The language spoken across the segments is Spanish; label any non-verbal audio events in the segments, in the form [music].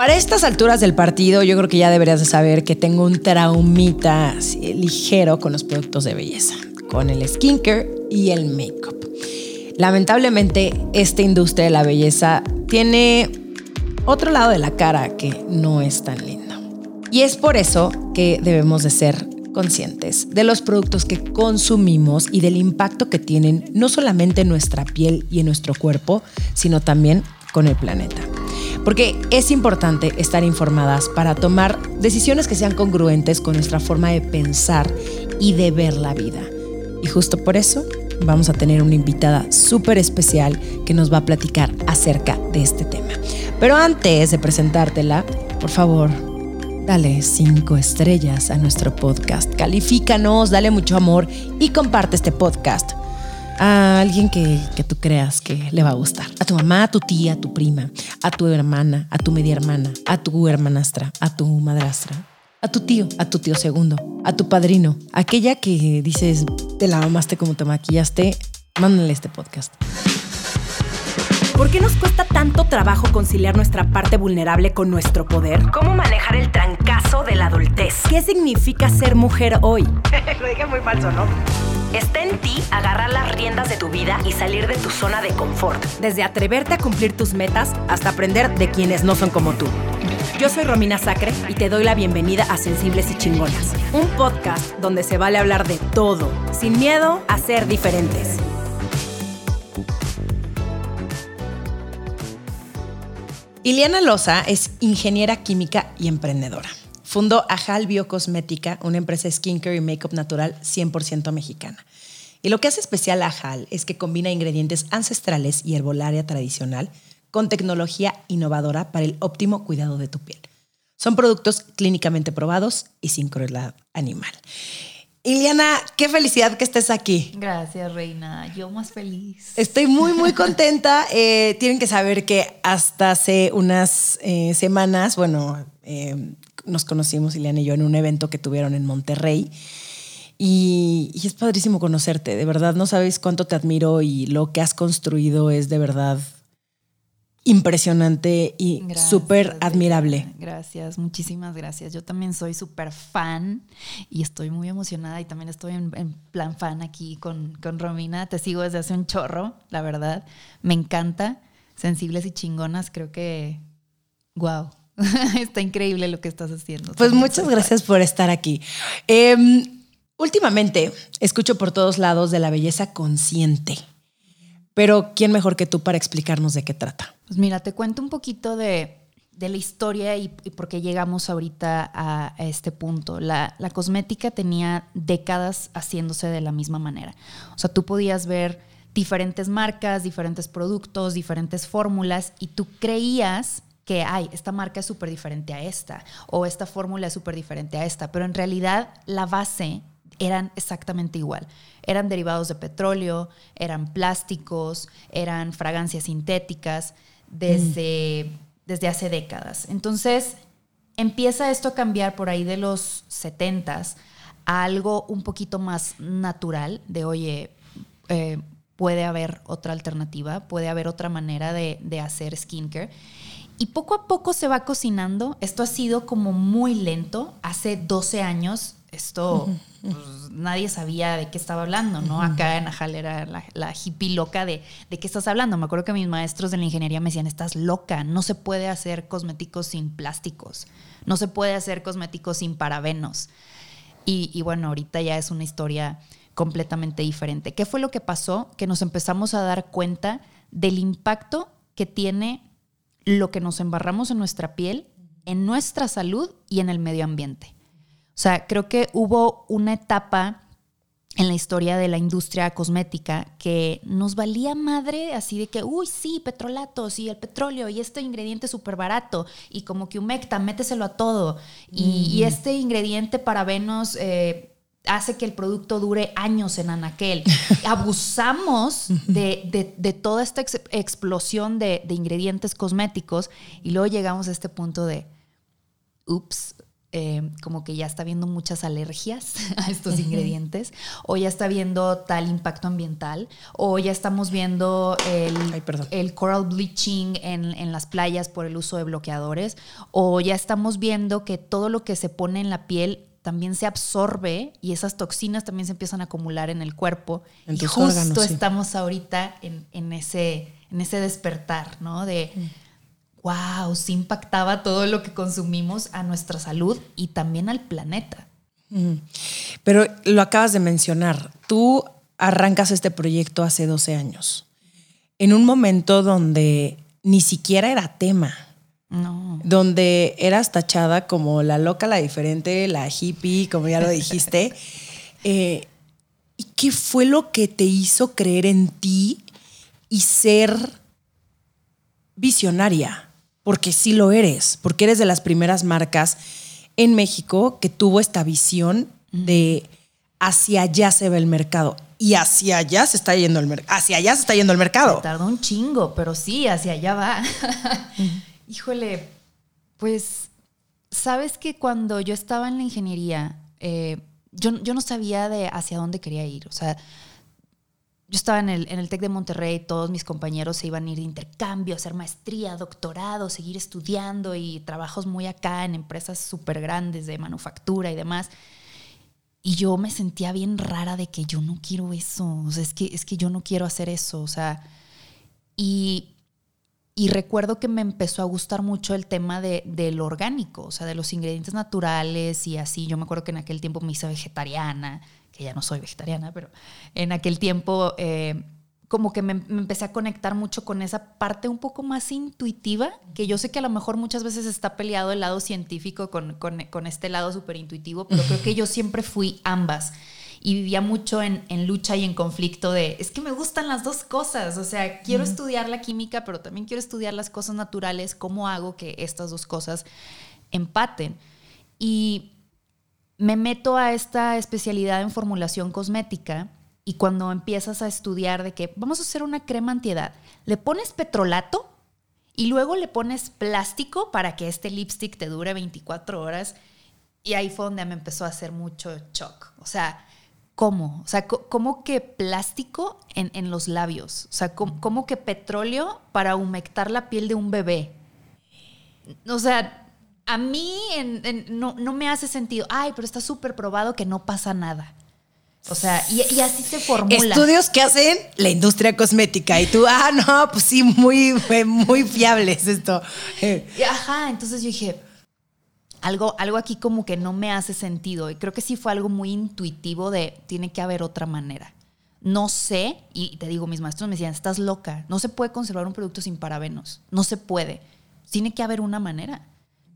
Para estas alturas del partido, yo creo que ya deberías de saber que tengo un traumita ligero con los productos de belleza, con el skincare y el make-up. Lamentablemente, esta industria de la belleza tiene otro lado de la cara que no es tan lindo. Y es por eso que debemos de ser conscientes de los productos que consumimos y del impacto que tienen no solamente en nuestra piel y en nuestro cuerpo, sino también con el planeta. Porque es importante estar informadas para tomar decisiones que sean congruentes con nuestra forma de pensar y de ver la vida. Y justo por eso vamos a tener una invitada súper especial que nos va a platicar acerca de este tema. Pero antes de presentártela, por favor, dale cinco estrellas a nuestro podcast. Califícanos, dale mucho amor y comparte este podcast a alguien que, que, tú creas que le va a gustar. A tu mamá, a tu tía, a tu prima, a tu hermana, a tu media hermana, a tu hermanastra, a tu madrastra, a tu tío, a tu tío segundo, a tu padrino, aquella que dices, te la amaste como te maquillaste, mándale este podcast. ¿Por qué nos cuesta tanto trabajo conciliar nuestra parte vulnerable con nuestro poder? ¿Cómo manejar el trancazo de la adultez? ¿Qué significa ser mujer hoy? [laughs] Lo dije muy falso, ¿no? Está en ti agarrar las riendas de tu vida y salir de tu zona de confort. Desde atreverte a cumplir tus metas hasta aprender de quienes no son como tú. Yo soy Romina Sacre y te doy la bienvenida a Sensibles y Chingonas, un podcast donde se vale hablar de todo, sin miedo a ser diferentes. Iliana Loza es ingeniera química y emprendedora. Fundó Ajal Biocosmética, una empresa de skincare y makeup natural 100% mexicana. Y lo que hace especial a Ajal es que combina ingredientes ancestrales y herbolaria tradicional con tecnología innovadora para el óptimo cuidado de tu piel. Son productos clínicamente probados y sin crueldad animal. Iliana, qué felicidad que estés aquí. Gracias, Reina. Yo más feliz. Estoy muy, muy contenta. [laughs] Eh, tienen que saber que hasta hace unas eh, semanas, bueno, eh, nos conocimos, Iliana y yo, en un evento que tuvieron en Monterrey. Y, y, es padrísimo conocerte, de verdad, no sabéis cuánto te admiro y lo que has construido es de verdad impresionante y súper admirable. Gracias, muchísimas gracias. Yo también soy súper fan y estoy muy emocionada y también estoy en, plan fan aquí con, con, Romina. Te sigo desde hace un chorro, la verdad. Me encanta. Sensibles y chingonas, creo que, wow, [laughs] está increíble lo que estás haciendo. Pues muchas gracias por estar aquí. Em, últimamente escucho por todos lados de la belleza consciente. Pero ¿quién mejor que tú para explicarnos de qué trata? Pues mira, te cuento un poquito de, la historia y, por qué llegamos ahorita a, este punto. La, la, cosmética tenía décadas haciéndose de la misma manera. O sea, tú podías ver diferentes marcas, diferentes productos, diferentes fórmulas y tú creías que, ay, esta marca es súper diferente a esta o esta fórmula es súper diferente a esta, pero en realidad la base eran exactamente igual. Eran derivados de petróleo, eran plásticos, eran fragancias sintéticas desde, desde hace décadas. Entonces, empieza esto a cambiar por ahí de los 70s a algo un poquito más natural, de oye, eh, puede haber otra alternativa, puede haber otra manera de, de hacer skincare. Y poco a poco se va cocinando. Esto ha sido como muy lento. Hace 12 años esto pues, nadie sabía de qué estaba hablando, ¿no? Acá en Ajal era la, hippie loca de, de qué estás hablando. Me acuerdo que mis maestros de la ingeniería me decían, estás loca, no se puede hacer cosméticos sin plásticos, no se puede hacer cosméticos sin parabenos. Y, y bueno, ahorita ya es una historia completamente diferente. ¿Qué fue lo que pasó? Que nos empezamos a dar cuenta del impacto que tiene lo que nos embarramos en nuestra piel, en nuestra salud y en el medio ambiente. O sea, creo que hubo una etapa en la historia de la industria cosmética que nos valía madre así de que, uy, sí, petrolatos y el petróleo y este ingrediente súper barato y como que humecta, méteselo a todo. Y, este ingrediente para Venus eh, hace que el producto dure años en anaquel. [laughs] Abusamos de, toda esta explosión de, de ingredientes cosméticos y luego llegamos a este punto de, ups, eh, como que ya está viendo muchas alergias [laughs] a estos ingredientes, o ya está viendo tal impacto ambiental, o ya estamos viendo el, el coral bleaching en, en, las playas por el uso de bloqueadores, o ya estamos viendo que todo lo que se pone en la piel también se absorbe y esas toxinas también se empiezan a acumular en el cuerpo. y justo estamos ahorita en, en, ese, en ese despertar, ¿no? De wow, sí impactaba todo lo que consumimos a nuestra salud y también al planeta. Pero lo acabas de mencionar, tú arrancas este proyecto hace 12 años, en un momento donde ni siquiera era tema. No. Donde eras tachada como la loca, la diferente, la hippie, como ya lo dijiste. [laughs] Eh, ¿Y qué fue lo que te hizo creer en ti y ser visionaria? porque sí lo eres, porque eres de las primeras marcas en México que tuvo esta visión de hacia allá se ve el mercado y hacia allá se está yendo el mercado. Hacia allá se está yendo el mercado. tardó un chingo, pero sí, hacia allá va. Híjole, pues, sabes que cuando yo estaba en la ingeniería, eh, yo, no sabía de hacia dónde quería ir. O sea, yo estaba en el, en el TEC de Monterrey, todos mis compañeros se iban a ir de intercambio, hacer maestría, doctorado, seguir estudiando y trabajos muy acá en empresas súper grandes de manufactura y demás. Y yo me sentía bien rara de que yo no quiero eso, o sea, es que, es que yo no quiero hacer eso, o sea, y, y recuerdo que me empezó a gustar mucho el tema de, del orgánico, o sea, de los ingredientes naturales y así. Yo me acuerdo que en aquel tiempo me hice vegetariana, ya no soy vegetariana, pero en aquel tiempo eh, como que me, empecé a conectar mucho con esa parte un poco más intuitiva, que yo sé que a lo mejor muchas veces está peleado el lado científico con, con, este lado súper intuitivo, pero creo que yo siempre fui ambas y vivía mucho en, en, lucha y en conflicto de, es que me gustan las dos cosas, o sea, quiero estudiar la química, pero también quiero estudiar las cosas naturales, ¿cómo hago que estas dos cosas empaten? Y me meto a esta especialidad en formulación cosmética y cuando empiezas a estudiar de que vamos a hacer una crema antiedad, le pones petrolato y luego le pones plástico para que este lipstick te dure 24 horas. Y ahí fue donde me empezó a hacer mucho shock. O sea, ¿cómo? O sea, ¿cómo que plástico en, los labios? O sea, ¿cómo, que petróleo para humectar la piel de un bebé? O sea, a mí no, me hace sentido, ay, pero está súper probado que no pasa nada. O sea, y, así se formula. Estudios que hacen la industria cosmética y tú, ah, no, pues sí, muy, muy fiables esto. Ajá, entonces yo dije, algo, algo aquí como que no me hace sentido. Y creo que sí fue algo muy intuitivo de, tiene que haber otra manera. No sé, y te digo, mis maestros me decían, estás loca, no se puede conservar un producto sin parabenos, no se puede. Tiene que haber una manera.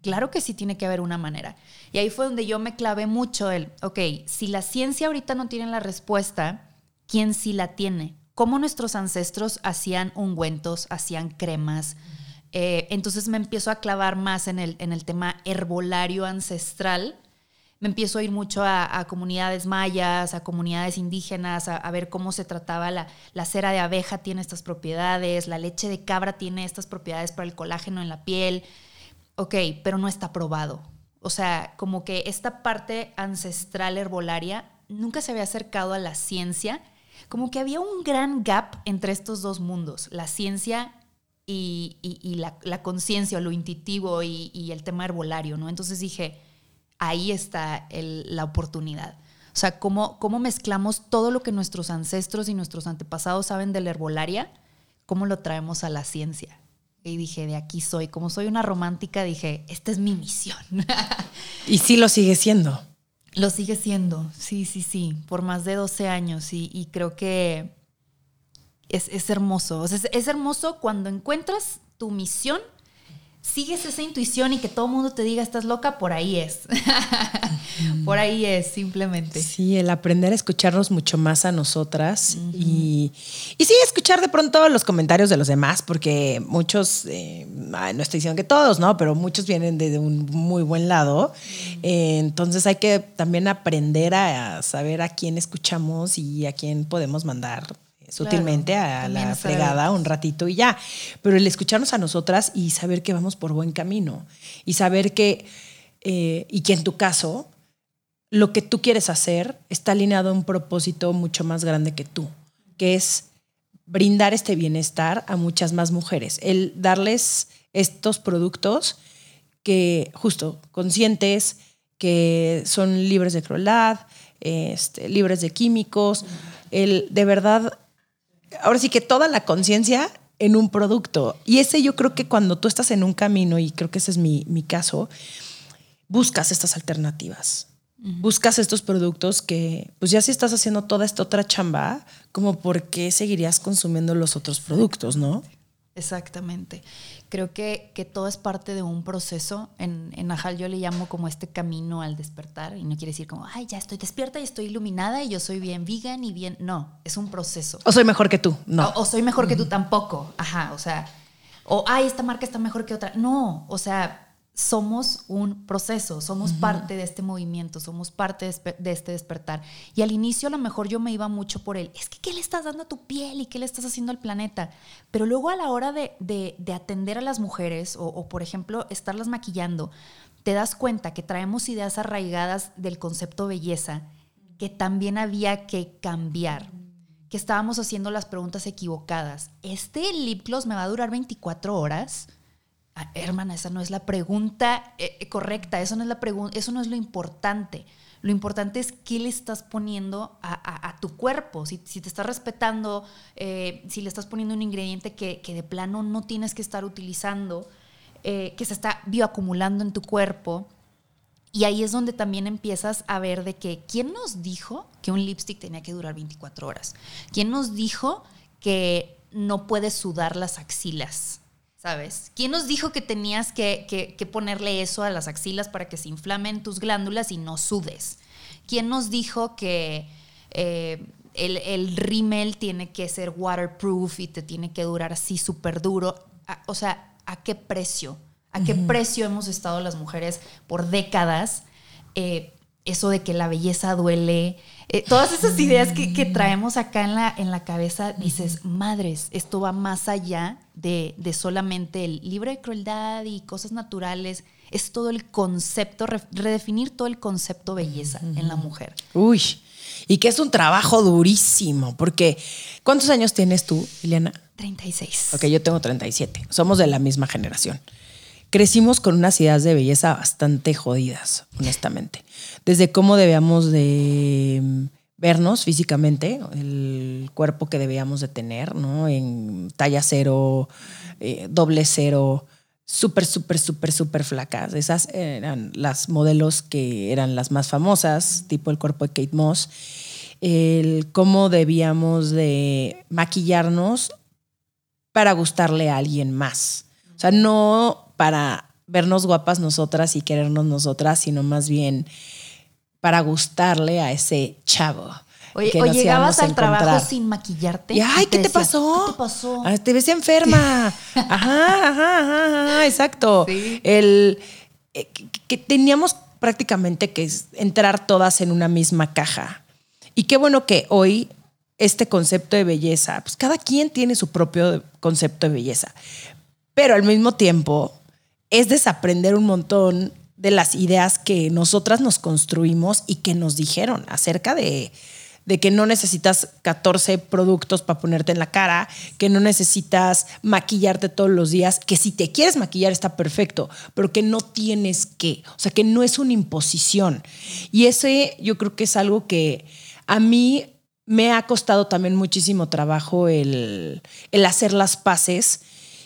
Claro que sí tiene que haber una manera. Y ahí fue donde yo me clavé mucho el, ok, si la ciencia ahorita no tiene la respuesta, ¿quién sí la tiene? ¿Cómo nuestros ancestros hacían ungüentos, hacían cremas? Eh, entonces me empiezo a clavar más en el, en el tema herbolario ancestral. Me empiezo a ir mucho a, comunidades mayas, a comunidades indígenas, a, ver cómo se trataba la, la, cera de abeja tiene estas propiedades, la leche de cabra tiene estas propiedades para el colágeno en la piel ok, pero no está probado. O sea, como que esta parte ancestral herbolaria nunca se había acercado a la ciencia, como que había un gran gap entre estos dos mundos, la ciencia y, la, conciencia, lo intuitivo y, el tema herbolario, ¿no? Entonces dije, ahí está la oportunidad. O sea, ¿cómo, cómo mezclamos todo lo que nuestros ancestros y nuestros antepasados saben de la herbolaria, cómo lo traemos a la ciencia. Y dije, de aquí soy. Como soy una romántica, dije, esta es mi misión. [laughs] y sí lo sigue siendo. Lo sigue siendo, sí, sí, sí, por más de 12 años. Y, creo que es, hermoso. es hermoso cuando encuentras tu misión sigues esa intuición y que todo el mundo te diga estás loca, por ahí es. [laughs] por ahí es, simplemente. Sí, el aprender a escucharnos mucho más a nosotras y, y sí, escuchar de pronto los comentarios de los demás, porque muchos, eh, no estoy diciendo que todos, ¿no? Pero muchos vienen de un muy buen lado. Eh, entonces hay que también aprender a saber a quién escuchamos y a quién podemos mandar sutilmente a la fregada un ratito y ya. Pero el escucharnos a nosotras y saber que vamos por buen camino y saber que eh, y que en tu caso lo que tú quieres hacer está alineado a un propósito mucho más grande que tú, que es brindar este bienestar a muchas más mujeres, el darles estos productos que justo conscientes, que son libres de crueldad, este, libres de químicos, el de verdad, ahora sí que toda la conciencia en un producto. Y ese yo creo que cuando tú estás en un camino, y creo que ese es mi, mi caso, buscas estas alternativas. Buscas estos productos que, pues ya si estás haciendo toda esta otra chamba, como por qué seguirías consumiendo los otros productos, ¿no? Exactamente. Creo que, que todo es parte de un proceso. En, en Ajal yo le llamo como este camino al despertar. Y no quiere decir como, ay, ya estoy despierta y estoy iluminada y yo soy bien vegan y bien. No, es un proceso. O soy mejor que tú, no. O, o soy mejor que tú tampoco. Ajá, o sea. O, ay, esta marca está mejor que otra. No, o sea, somos un proceso, somos parte de este movimiento, somos parte de, de, este despertar. Y al inicio a lo mejor yo me iba mucho por el, es que ¿qué le estás dando a tu piel y qué le estás haciendo al planeta? Pero luego a la hora de, de, de atender a las mujeres o, o, por ejemplo, estarlas maquillando, te das cuenta que traemos ideas arraigadas del concepto belleza que también había que cambiar que estábamos haciendo las preguntas equivocadas. ¿Este lip gloss me va a durar 24 horas? Ah, hermana, esa no es la pregunta eh, correcta, eso no es la eso no es lo importante. Lo importante es qué le estás poniendo a, tu cuerpo. Si, te estás respetando, eh, si le estás poniendo un ingrediente que, de plano no tienes que estar utilizando, eh, que se está bioacumulando en tu cuerpo. Y ahí es donde también empiezas a ver de que, ¿quién nos dijo que un lipstick tenía que durar 24 horas? ¿Quién nos dijo que no puedes sudar las axilas? ¿Sabes? ¿Quién nos dijo que tenías que, que, que, ponerle eso a las axilas para que se inflamen tus glándulas y no sudes? ¿Quién nos dijo que eh, el, el rímel tiene que ser waterproof y te tiene que durar así súper duro? O sea, ¿a qué precio? ¿A qué uh -huh. precio hemos estado las mujeres por décadas? Eh, eso de que la belleza duele, eh, todas esas ideas que, que, traemos acá en la, en la cabeza, dices, madres, esto va más allá de, de, solamente el libre de crueldad y cosas naturales, es todo el concepto, re, redefinir todo el concepto belleza uh -huh. en la mujer. Uy, y que es un trabajo durísimo, porque ¿cuántos años tienes tú, Liliana? 36. Ok, yo tengo 37, somos de la misma generación crecimos con unas ideas de belleza bastante jodidas, honestamente. Desde cómo debíamos de vernos físicamente, el cuerpo que debíamos de tener, ¿no? En talla cero, eh, doble cero, súper, súper, súper, súper flacas. Esas eran las modelos que eran las más famosas, tipo el cuerpo de Kate Moss. El cómo debíamos de maquillarnos para gustarle a alguien más. O sea, no para vernos guapas nosotras y querernos nosotras, sino más bien para gustarle a ese chavo. Oye, o llegabas al trabajo sin maquillarte. Y, ay, ¿qué te, pasó? ¿Qué te pasó? Ah, te ves enferma. [laughs] ajá, ajá, ajá, ajá, exacto. Sí. El, eh, que, que teníamos prácticamente que entrar todas en una misma caja. Y qué bueno que hoy este concepto de belleza, pues cada quien tiene su propio concepto de belleza. Pero al mismo tiempo es desaprender un montón de las ideas que nosotras nos construimos y que nos dijeron acerca de, de que no necesitas 14 productos para ponerte en la cara, que no necesitas maquillarte todos los días, que si te quieres maquillar está perfecto, pero que no tienes que, o sea, que no es una imposición. Y ese yo creo que es algo que a mí me ha costado también muchísimo trabajo el, el hacer las paces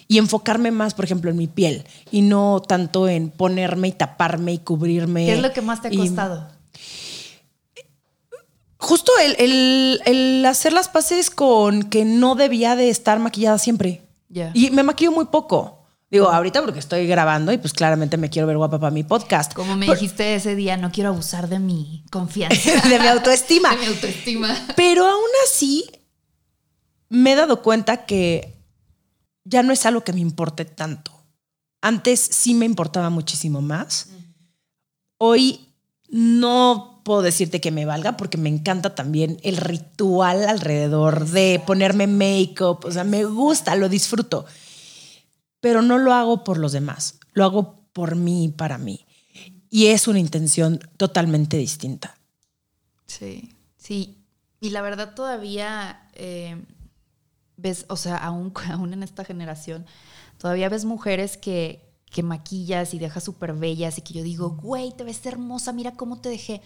y enfocarme más, por ejemplo, en mi piel y no tanto en ponerme y taparme y cubrirme. ¿Qué es lo que más te ha costado? Justo el, el, el, hacer las paces con que no debía de estar maquillada siempre. Yeah. Y me maquillo muy poco. Digo, ahorita porque estoy grabando y pues claramente me quiero ver guapa para mi podcast. Como me Pero, dijiste ese día, no quiero abusar de mi confianza. [laughs] de mi autoestima. de mi autoestima. Pero aún así, me he dado cuenta que ya no es algo que me importe tanto. Antes sí me importaba muchísimo más. Hoy no puedo decirte que me valga porque me encanta también el ritual alrededor de ponerme make-up. O sea, me gusta, lo disfruto. Pero no lo hago por los demás. Lo hago por mí y para mí. y es una intención totalmente distinta. Sí, sí. Y la verdad todavía eh, ves, o sea, aún, [laughs] aún en esta generación, todavía ves mujeres que, que maquillas y dejas súper bellas y que yo digo, güey, te ves hermosa, mira cómo te dejé.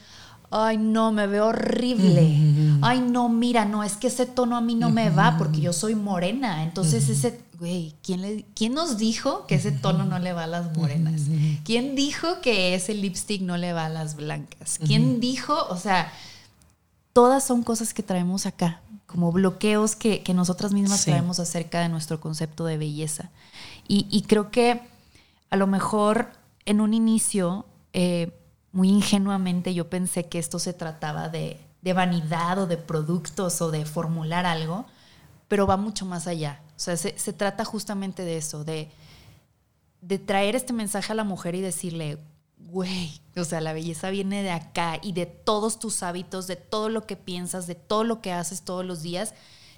Ay, no, me veo horrible. Ay, no, mira, no, es que ese tono a mí no me va porque yo soy morena. Entonces ese, güey, ¿quién, le, ¿quién nos dijo que ese tono no le va a las morenas? ¿Quién dijo que ese lipstick no le va a las blancas? ¿Quién dijo? O sea, todas son cosas que traemos acá, como bloqueos que, que nosotras mismas Sí. traemos acerca de nuestro concepto de belleza. Y, y creo que a lo mejor en un inicio, eh, muy ingenuamente, yo pensé que esto se trataba de, de vanidad o de productos o de formular algo, pero va mucho más allá. O sea, se, se trata justamente de eso, de, de traer este mensaje a la mujer y decirle, güey, o sea, la belleza viene de acá y de todos tus hábitos, de todo lo que piensas, de todo lo que haces todos los días.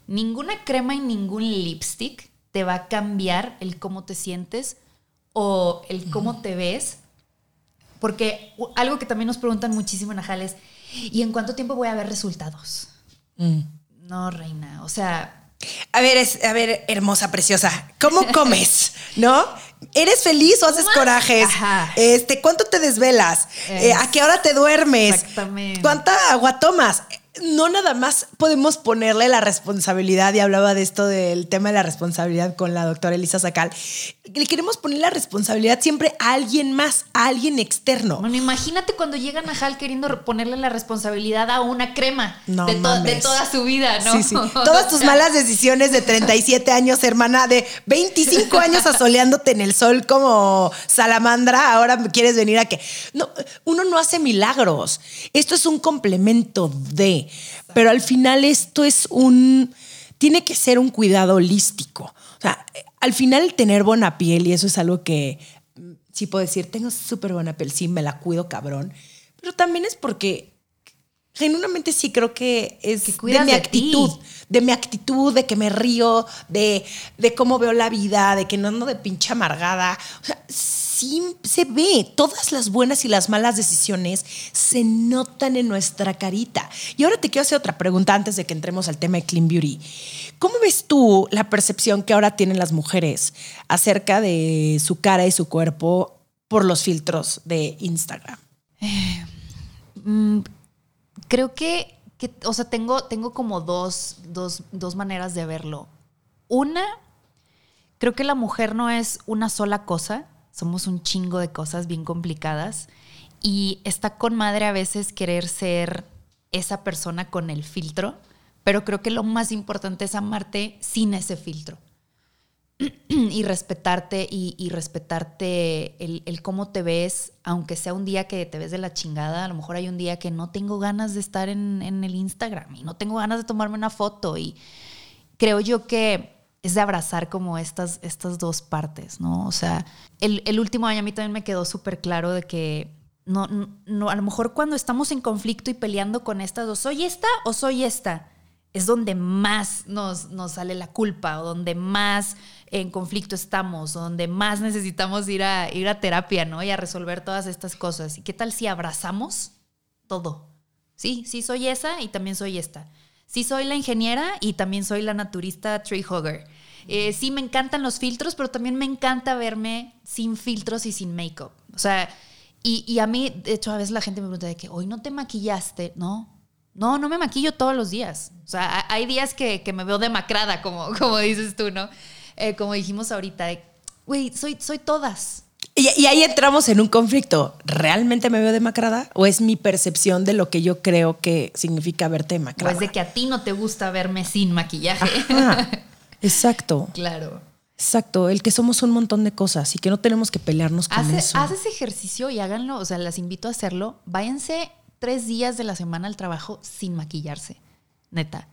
Ninguna crema y ningún lipstick te va a cambiar el cómo te sientes o el cómo te ves. Porque algo que también nos preguntan muchísimo en Ajal es, ¿y en cuánto tiempo voy a ver resultados? Mm. No, reina, o sea, A ver, es, a ver, hermosa, preciosa, ¿cómo comes? [laughs] ¿No? ¿Eres feliz o haces corajes? Ajá. Este, ¿cuánto te desvelas? Eh, ¿A qué hora te duermes? Exactamente. ¿Cuánta agua tomas? No nada más podemos ponerle la responsabilidad, y hablaba de esto del tema de la responsabilidad con la doctora Elisa Sacal. Le queremos poner la responsabilidad siempre a alguien más, a alguien externo. Bueno, imagínate cuando llegan a Hal queriendo ponerle la responsabilidad a una crema No de, to- mames. de toda su vida, ¿no? Sí, sí. [laughs] Todas tus [laughs] malas decisiones de 37 años, hermana, de 25 años asoleándote en el sol como salamandra, ahora quieres venir a que. No, uno no hace milagros. Esto es un complemento de. Pero al final esto es un. Tiene que ser un cuidado holístico. O sea, al final tener buena piel, y eso es algo que mm, sí puedo decir, tengo súper buena piel, sí, me la cuido cabrón. Pero también es porque genuinamente sí creo que es Que de mi de actitud, ti. de mi actitud, de que me río, de, de cómo veo la vida, de que no ando de pinche amargada. O sea, sí se ve, todas las buenas y las malas decisiones se notan en nuestra carita. Y ahora te quiero hacer otra pregunta antes de que entremos al tema de Clean Beauty. ¿Cómo ves tú la percepción que ahora tienen las mujeres acerca de su cara y su cuerpo por los filtros de Instagram? Mm, creo que, que, o sea, tengo, tengo como dos, dos, dos maneras de verlo. Una, creo que la mujer no es una sola cosa, somos un chingo de cosas bien complicadas y está con madre a veces querer ser esa persona con el filtro, pero creo que lo más importante es amarte sin ese filtro [clears throat] y respetarte y, respetarte el, cómo te ves, aunque sea un día que te ves de la chingada, a lo mejor hay un día que no tengo ganas de estar en, en el Instagram y no tengo ganas de tomarme una foto y creo yo que es de abrazar como estas, estas dos partes, ¿no? O sea, el, el último año a mí también me quedó súper claro de que no, no, a lo mejor cuando estamos en conflicto y peleando con estas dos, ¿soy esta o soy esta? Es donde más nos, nos sale la culpa o donde más en conflicto estamos, o donde más necesitamos ir a, ir a terapia, ¿no? Y a resolver todas estas cosas. ¿Y qué tal si abrazamos todo? Sí, sí soy esa y también soy esta. Sí soy la ingeniera y también soy la naturista tree hugger. Eh, sí me encantan los filtros, pero también me encanta verme sin filtros y sin make-up. O sea, y, y a mí, de hecho, a veces la gente me pregunta de que hoy no te maquillaste, ¿no? No, no me maquillo todos los días. O sea, ha- hay días que, que me veo demacrada, como, [laughs] como dices tú, ¿no? Eh, como dijimos ahorita, güey, soy, soy todas. Y, y ahí entramos en un conflicto. ¿Realmente me veo demacrada? ¿O es mi percepción de lo que yo creo que significa verte demacrada? es de que a ti no te gusta verme sin maquillaje. [laughs] Exacto, claro. exacto. El que somos un montón de cosas y que no tenemos que pelearnos con Hace, eso. haz ese ejercicio y háganlo, o sea, las invito a hacerlo. Váyanse tres días de la semana al trabajo sin maquillarse, neta.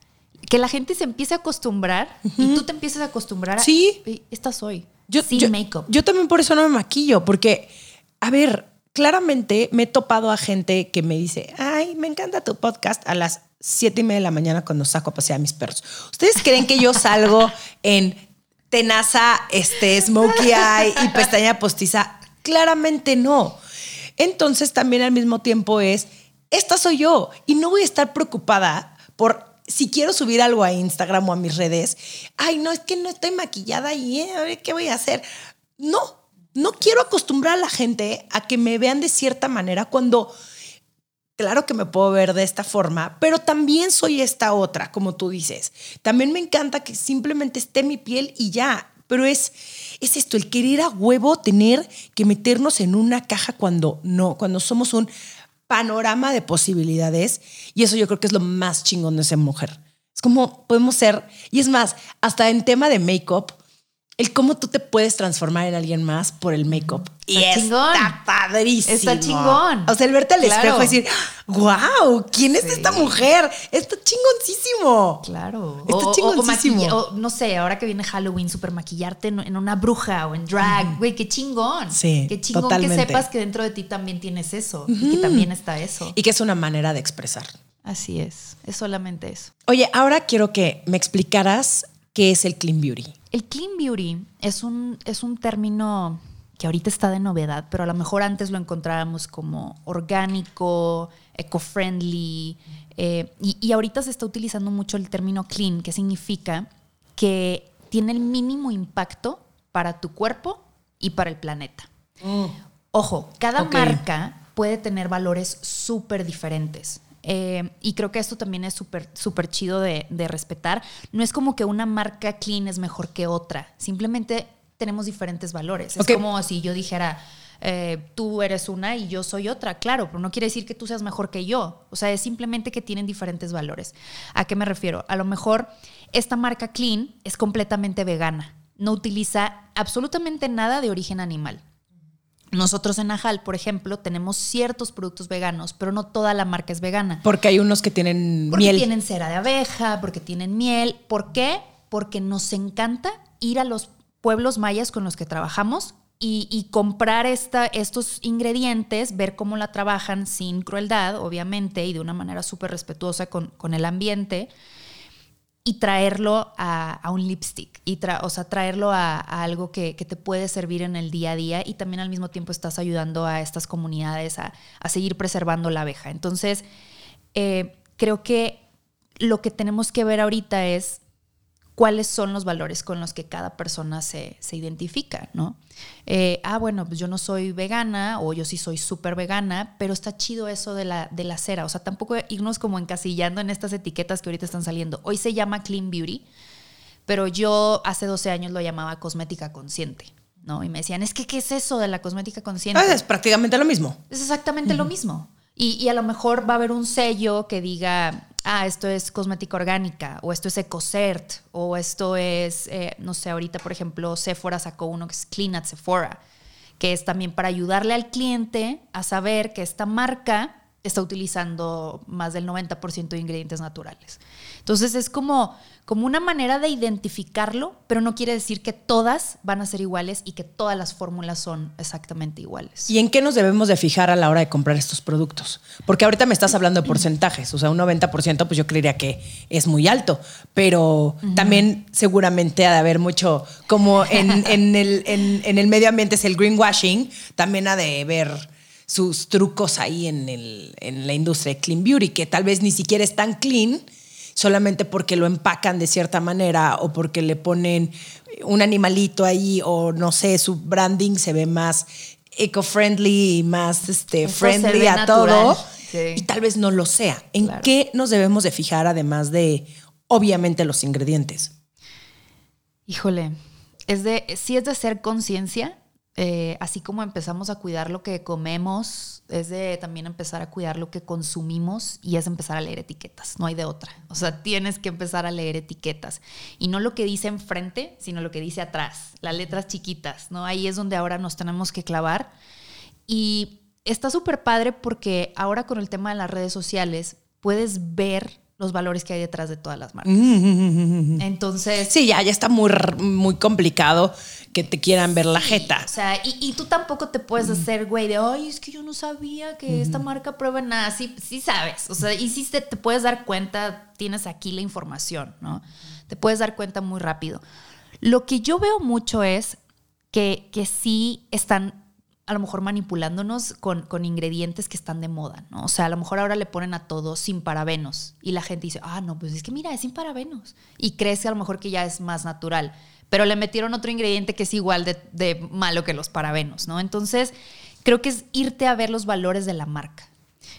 Que la gente se empiece a acostumbrar y tú te empieces a acostumbrar a... Sí. "Ey, Esta soy, yo, sin yo- make-up. yo también por eso no me maquillo, porque, a ver, claramente me he topado a gente que me dice, ay, me encanta tu podcast a las siete y media de la mañana cuando saco a pasear a mis perros. ¿Ustedes creen que yo [laughs] salgo en tenaza, este, smokey eye y pestaña postiza? Claramente no. entonces también al mismo tiempo es, esta soy yo y no voy a estar preocupada por si quiero subir algo a Instagram o a mis redes. Ay, no, es que no estoy maquillada y eh, ¿qué voy a hacer? No, no quiero acostumbrar a la gente a que me vean de cierta manera cuando claro que me puedo ver de esta forma, pero también soy esta otra, como tú dices. También me encanta que simplemente esté mi piel y ya, pero es, es esto, el querer a huevo tener que meternos en una caja cuando no, cuando somos un panorama de posibilidades y eso yo creo que es lo más chingón de ser mujer. Es como podemos ser, y es más, hasta en tema de make-up, el cómo tú te puedes transformar en alguien más por el make-up. Y está, chingón. está padrísimo. Está chingón. O sea, el verte al espejo y decir, wow, ¿quién es esta mujer? Está chingoncísimo. Claro. Está o, chingoncísimo. O, o, no sé, ahora que viene Halloween, super maquillarte en, en una bruja o en drag. Güey, qué chingón. Sí, Qué chingón totalmente. que sepas que dentro de ti también tienes eso. Y que también está eso. Y que es una manera de expresar. Así es. Es solamente eso. Oye, ahora quiero que me explicaras qué es el clean beauty. El clean beauty es un, es un término que ahorita está de novedad, pero a lo mejor antes lo encontrábamos como orgánico, eco-friendly, eh, y, y ahorita se está utilizando mucho el término clean, que significa que tiene el mínimo impacto para tu cuerpo y para el planeta. Ojo, cada marca puede tener valores súper diferentes. Eh, y creo que esto también es súper súper chido de, de respetar. No es como que una marca clean es mejor que otra. Simplemente tenemos diferentes valores. Es como si yo dijera, eh, tú eres una y yo soy otra. Claro, pero no quiere decir que tú seas mejor que yo. O sea, es simplemente que tienen diferentes valores. ¿A qué me refiero? A lo mejor esta marca clean es completamente vegana. No utiliza absolutamente nada de origen animal. Nosotros en Ajal, por ejemplo, tenemos ciertos productos veganos, pero no toda la marca es vegana. Porque hay unos que tienen Porque miel. tienen cera de abeja, porque tienen miel. ¿Por qué? Porque nos encanta ir a los pueblos mayas con los que trabajamos y, y comprar esta, estos ingredientes, ver cómo la trabajan sin crueldad, obviamente, y de una manera súper respetuosa con, con el ambiente y traerlo a, un lipstick, y tra- o sea, traerlo a, a algo que, que te puede servir en el día a día y también al mismo tiempo estás ayudando a estas comunidades a, a seguir preservando la abeja. Entonces, eh, creo que lo que tenemos que ver ahorita es cuáles son los valores con los que cada persona se, se identifica, ¿no? Eh, ah, bueno, pues yo no soy vegana o yo sí soy súper vegana, pero está chido eso de la, de la cera. O sea, tampoco irnos como encasillando en estas etiquetas que ahorita están saliendo. Hoy se llama Clean Beauty, pero yo hace 12 años lo llamaba cosmética consciente, ¿no? Y me decían, es que, ¿qué es eso de la cosmética consciente? Ah, es prácticamente lo mismo. Es exactamente lo mismo. Y, y a lo mejor va a haber un sello que diga, ah, esto es cosmética orgánica, o esto es EcoCert, o esto es, eh, no sé, ahorita, por ejemplo, Sephora sacó uno que es Clean at Sephora, que es también para ayudarle al cliente a saber que esta marca está utilizando más del 90% de ingredientes naturales. Entonces es como, como una manera de identificarlo, pero no quiere decir que todas van a ser iguales y que todas las fórmulas son exactamente iguales. ¿Y en qué nos debemos de fijar a la hora de comprar estos productos? Porque ahorita me estás hablando de porcentajes, o sea, un 90% pues yo creería que es muy alto, pero también seguramente ha de haber mucho, como en, en el, en- en el medio ambiente es el greenwashing, también ha de haber sus trucos ahí en, el- en la industria de clean beauty, que tal vez ni siquiera es tan clean, solamente porque lo empacan de cierta manera o porque le ponen un animalito ahí o no sé, su branding se ve más eco-friendly y más este, friendly a natural, todo sí. y tal vez no lo sea. ¿En Claro. qué nos debemos de fijar además de obviamente los ingredientes? Híjole, es de, sí es de hacer conciencia, eh, así como empezamos a cuidar lo que comemos, es de también empezar a cuidar lo que consumimos y es empezar a leer etiquetas, no hay de otra. O sea, [laughs] tienes que empezar a leer etiquetas y no lo que dice enfrente, sino lo que dice atrás, las letras chiquitas, ¿no? Ahí es donde ahora nos tenemos que clavar y está súper padre porque ahora con el tema de las redes sociales puedes ver los valores que hay detrás de todas las marcas. Entonces, Sí, ya, ya está muy, muy complicado que te quieran ver la jeta. O sea, y, y tú tampoco te puedes hacer, güey, de, ay, es que yo no sabía que esta marca prueba nada. Sí, sí sabes. O sea, y sí te, te puedes dar cuenta, tienes aquí la información, ¿no? Te puedes dar cuenta muy rápido. Lo que yo veo mucho es que, que sí están a lo mejor manipulándonos con, con, ingredientes que están de moda, ¿no? O sea, a lo mejor ahora le ponen a todo sin parabenos y la gente dice, ah, no, pues es que mira, es sin parabenos. Y crece a lo mejor que ya es más natural, pero le metieron otro ingrediente que es igual de, de malo que los parabenos, ¿no? Entonces, creo que es irte a ver los valores de la marca.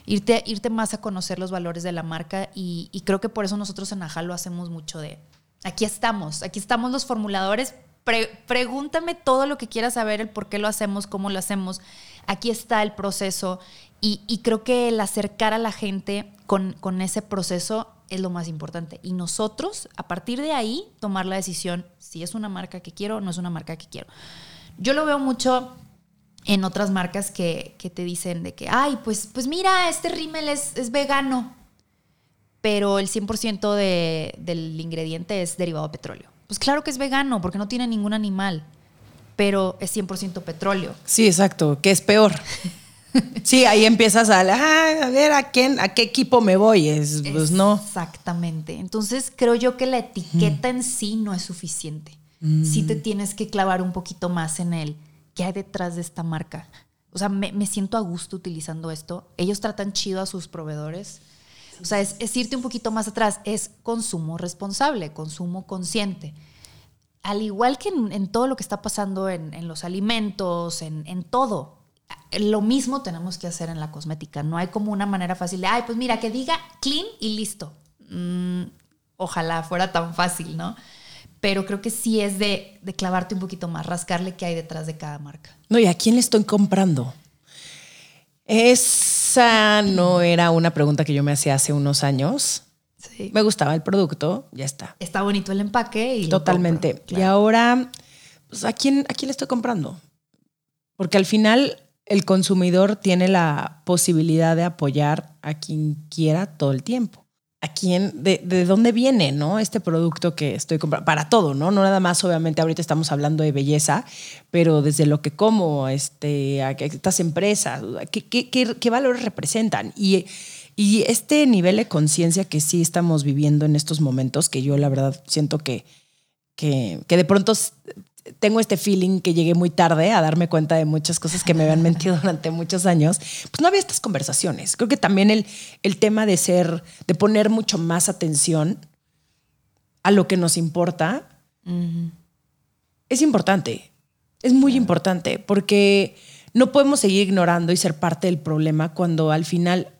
Irte, irte más a conocer los valores de la marca y, y creo que por eso nosotros en Ajal lo hacemos mucho de, aquí estamos, aquí estamos los formuladores pregúntame todo lo que quieras saber, el por qué lo hacemos, cómo lo hacemos. Aquí está el proceso. Y, creo que el acercar a la gente con, ese proceso es lo más importante. Y nosotros, a partir de ahí, tomar la decisión si es una marca que quiero o no es una marca que quiero. Yo lo veo mucho en otras marcas que, te dicen de que, ay, pues, pues mira, este rímel es, es vegano, pero el 100% de, del ingrediente es derivado de petróleo. Pues claro que es vegano, porque no tiene ningún animal, pero es 100% petróleo. Sí, exacto, que es peor. [laughs] sí, ahí empiezas a, ah, a ver a quién, a qué equipo me voy, es, pues no. Exactamente. Entonces creo yo que la etiqueta en sí no es suficiente. Mm. Sí te tienes que clavar un poquito más en el qué hay detrás de esta marca. O sea, me, me siento a gusto utilizando esto. Ellos tratan chido a sus proveedores o sea, es, irte un poquito más atrás, es consumo responsable, consumo consciente. Al igual que en, todo lo que está pasando en, los alimentos, en, todo, lo mismo tenemos que hacer en la cosmética. No hay como una manera fácil de, ay, pues mira, que diga clean y listo. Mm, ojalá fuera tan fácil, ¿no? Pero creo que sí es de, de clavarte un poquito más, rascarle qué hay detrás de cada marca. No, ¿y a quién le estoy comprando? Esa no era una pregunta que yo me hacía hace unos años. Sí. Me gustaba el producto, ya está. Está bonito el empaque y totalmente. Y ahora, pues, ¿a quién a quién le estoy comprando? Porque al final el consumidor tiene la posibilidad de apoyar a quien quiera todo el tiempo a quién, de, de, dónde viene, ¿no? Este producto que estoy comprando, para todo, ¿no? No nada más, obviamente, ahorita estamos hablando de belleza, pero desde lo que como, este, a estas empresas, ¿qué, qué, qué, valores representan? Y, y este nivel de conciencia que sí estamos viviendo en estos momentos, que yo la verdad siento que, que, que de pronto tengo este feeling que llegué muy tarde a darme cuenta de muchas cosas que me habían mentido [laughs] durante muchos años, pues no había estas conversaciones. Creo que también el, el tema de ser, de poner mucho más atención a lo que nos importa, es importante, es muy importante, porque no podemos seguir ignorando y ser parte del problema cuando al final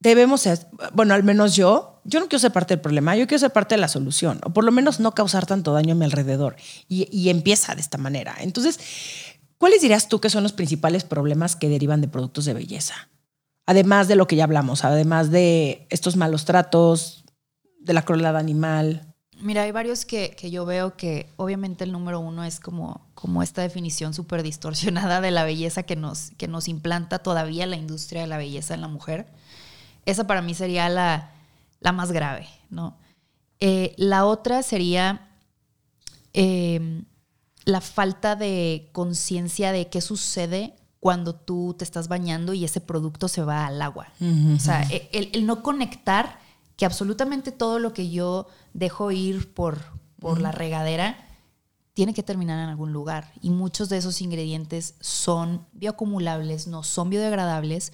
debemos ser, bueno, al menos yo, yo no quiero ser parte del problema, yo quiero ser parte de la solución, o por lo menos no causar tanto daño a mi alrededor. Y, empieza de esta manera. Entonces, ¿cuáles dirías tú que son los principales problemas que derivan de productos de belleza? Además de lo que ya hablamos, además de estos malos tratos, de la crueldad animal. Mira, hay varios que, que yo veo que obviamente el número uno es como, como esta definición súper distorsionada de la belleza que nos, que nos implanta todavía la industria de la belleza en la mujer esa para mí sería la, más grave, ¿no? Eh, la otra sería em, la falta de conciencia de qué sucede cuando tú te estás bañando y ese producto se va al agua. O sea, e, el, no conectar que absolutamente todo lo que yo dejo ir por, por la regadera tiene que terminar en algún lugar. Y muchos de esos ingredientes son bioacumulables, no son biodegradables.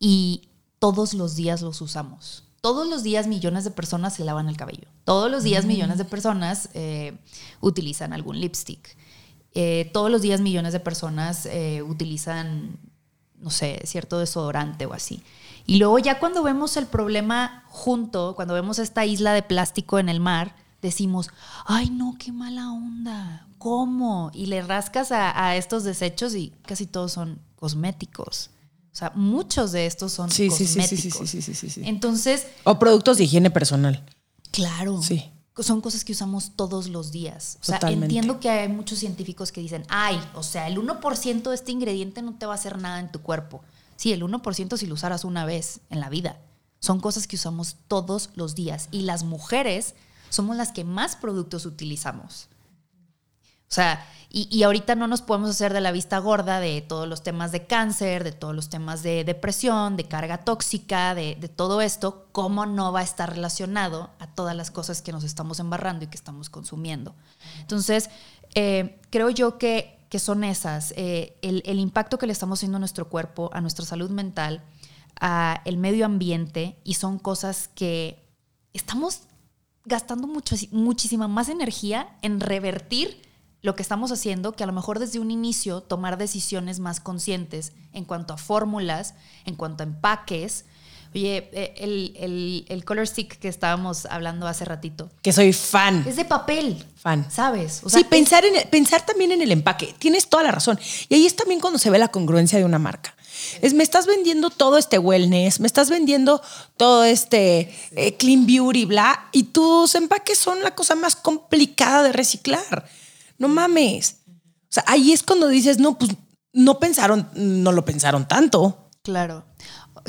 Y todos los días los usamos. Todos los días millones de personas se lavan el cabello. Todos los días millones de personas eh, utilizan algún lipstick. Eh, todos los días millones de personas eh, utilizan, no sé, cierto desodorante o así. Y luego ya cuando vemos el problema junto, cuando vemos esta isla de plástico en el mar, decimos, ay no, qué mala onda, ¿cómo? Y le rascas a estos desechos y casi todos son cosméticos. O sea, muchos de estos son sí, cosméticos. Sí, sí, sí, sí, Entonces. O productos de higiene personal. Claro. Sí. Son cosas que usamos todos los días. O sea, entiendo que hay muchos científicos que dicen, ay, o sea, el 1% de este ingrediente no te va a hacer nada en tu cuerpo. Sí, el 1% si lo usaras una vez en la vida. Son cosas que usamos todos los días. Y las mujeres somos las que más productos utilizamos. O sea, y, ahorita no nos podemos hacer de la vista gorda de todos los temas de cáncer, de todos los temas de depresión, de carga tóxica, de, todo esto, cómo no va a estar relacionado a todas las cosas que nos estamos embarrando y que estamos consumiendo. Entonces, eh, creo yo que que son esas, eh, el, el impacto que le estamos haciendo a nuestro cuerpo, a nuestra salud mental, a el medio ambiente, y son cosas que estamos gastando muchísima más energía en revertir lo que estamos haciendo, que a lo mejor desde un inicio tomar decisiones más conscientes en cuanto a fórmulas, en cuanto a empaques. Oye, eh, el, el, color stick que estábamos hablando hace ratito. Que soy fan. Es de papel. Fan. ¿Sabes? sí, pensar, en, pensar también en el empaque. Tienes toda la razón. Y ahí es también cuando se ve la congruencia de una marca. Es, me estás vendiendo todo este wellness, me estás vendiendo todo este eh, clean beauty, bla, y tus empaques son la cosa más complicada de reciclar. No mames. O sea, ahí es cuando dices, no, pues no pensaron, no lo pensaron tanto. Claro.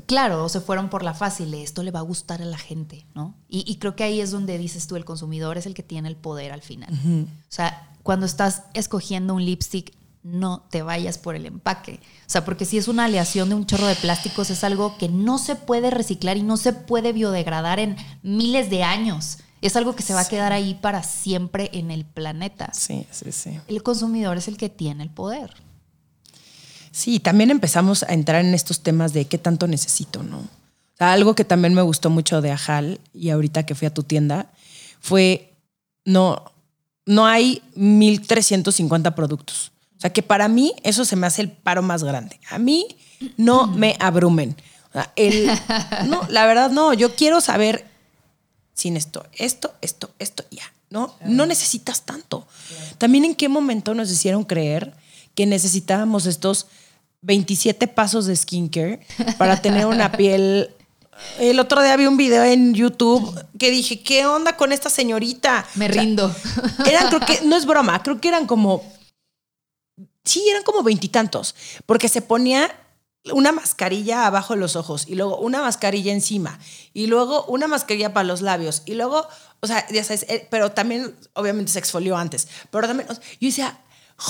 Claro, se fueron por la fácil, esto le va a gustar a la gente, ¿no? Y, creo que ahí es donde dices tú, el consumidor es el que tiene el poder al final. O sea, cuando estás escogiendo un lipstick, no te vayas por el empaque. O sea, porque si es una aleación de un chorro de plásticos, es algo que no se puede reciclar y no se puede biodegradar en miles de años. Es algo que se va a quedar ahí para siempre en el planeta. Sí, sí, sí. El consumidor es el que tiene el poder. Sí, también empezamos a entrar en estos temas de qué tanto necesito, ¿no? O sea, algo que también me gustó mucho de Ajal y ahorita que fui a tu tienda fue, no, no hay 1350 productos. O sea, que para mí eso se me hace el paro más grande. A mí no me abrumen. El, no, la verdad no, yo quiero saber sin esto, esto, esto, esto, ya. No, no necesitas tanto. También en qué momento nos hicieron creer que necesitábamos estos 27 pasos de skincare para tener una [laughs] piel el otro día vi un video en YouTube que dije, ¿qué onda con esta señorita? Me rindo. [laughs] eran, creo que, no es broma, creo que eran como sí, eran como veintitantos, porque se ponía una mascarilla abajo de los ojos y luego una mascarilla encima y luego una mascarilla para los labios y luego, o sea, ya sabes, eh, pero también obviamente se exfolió antes, pero también, yo decía,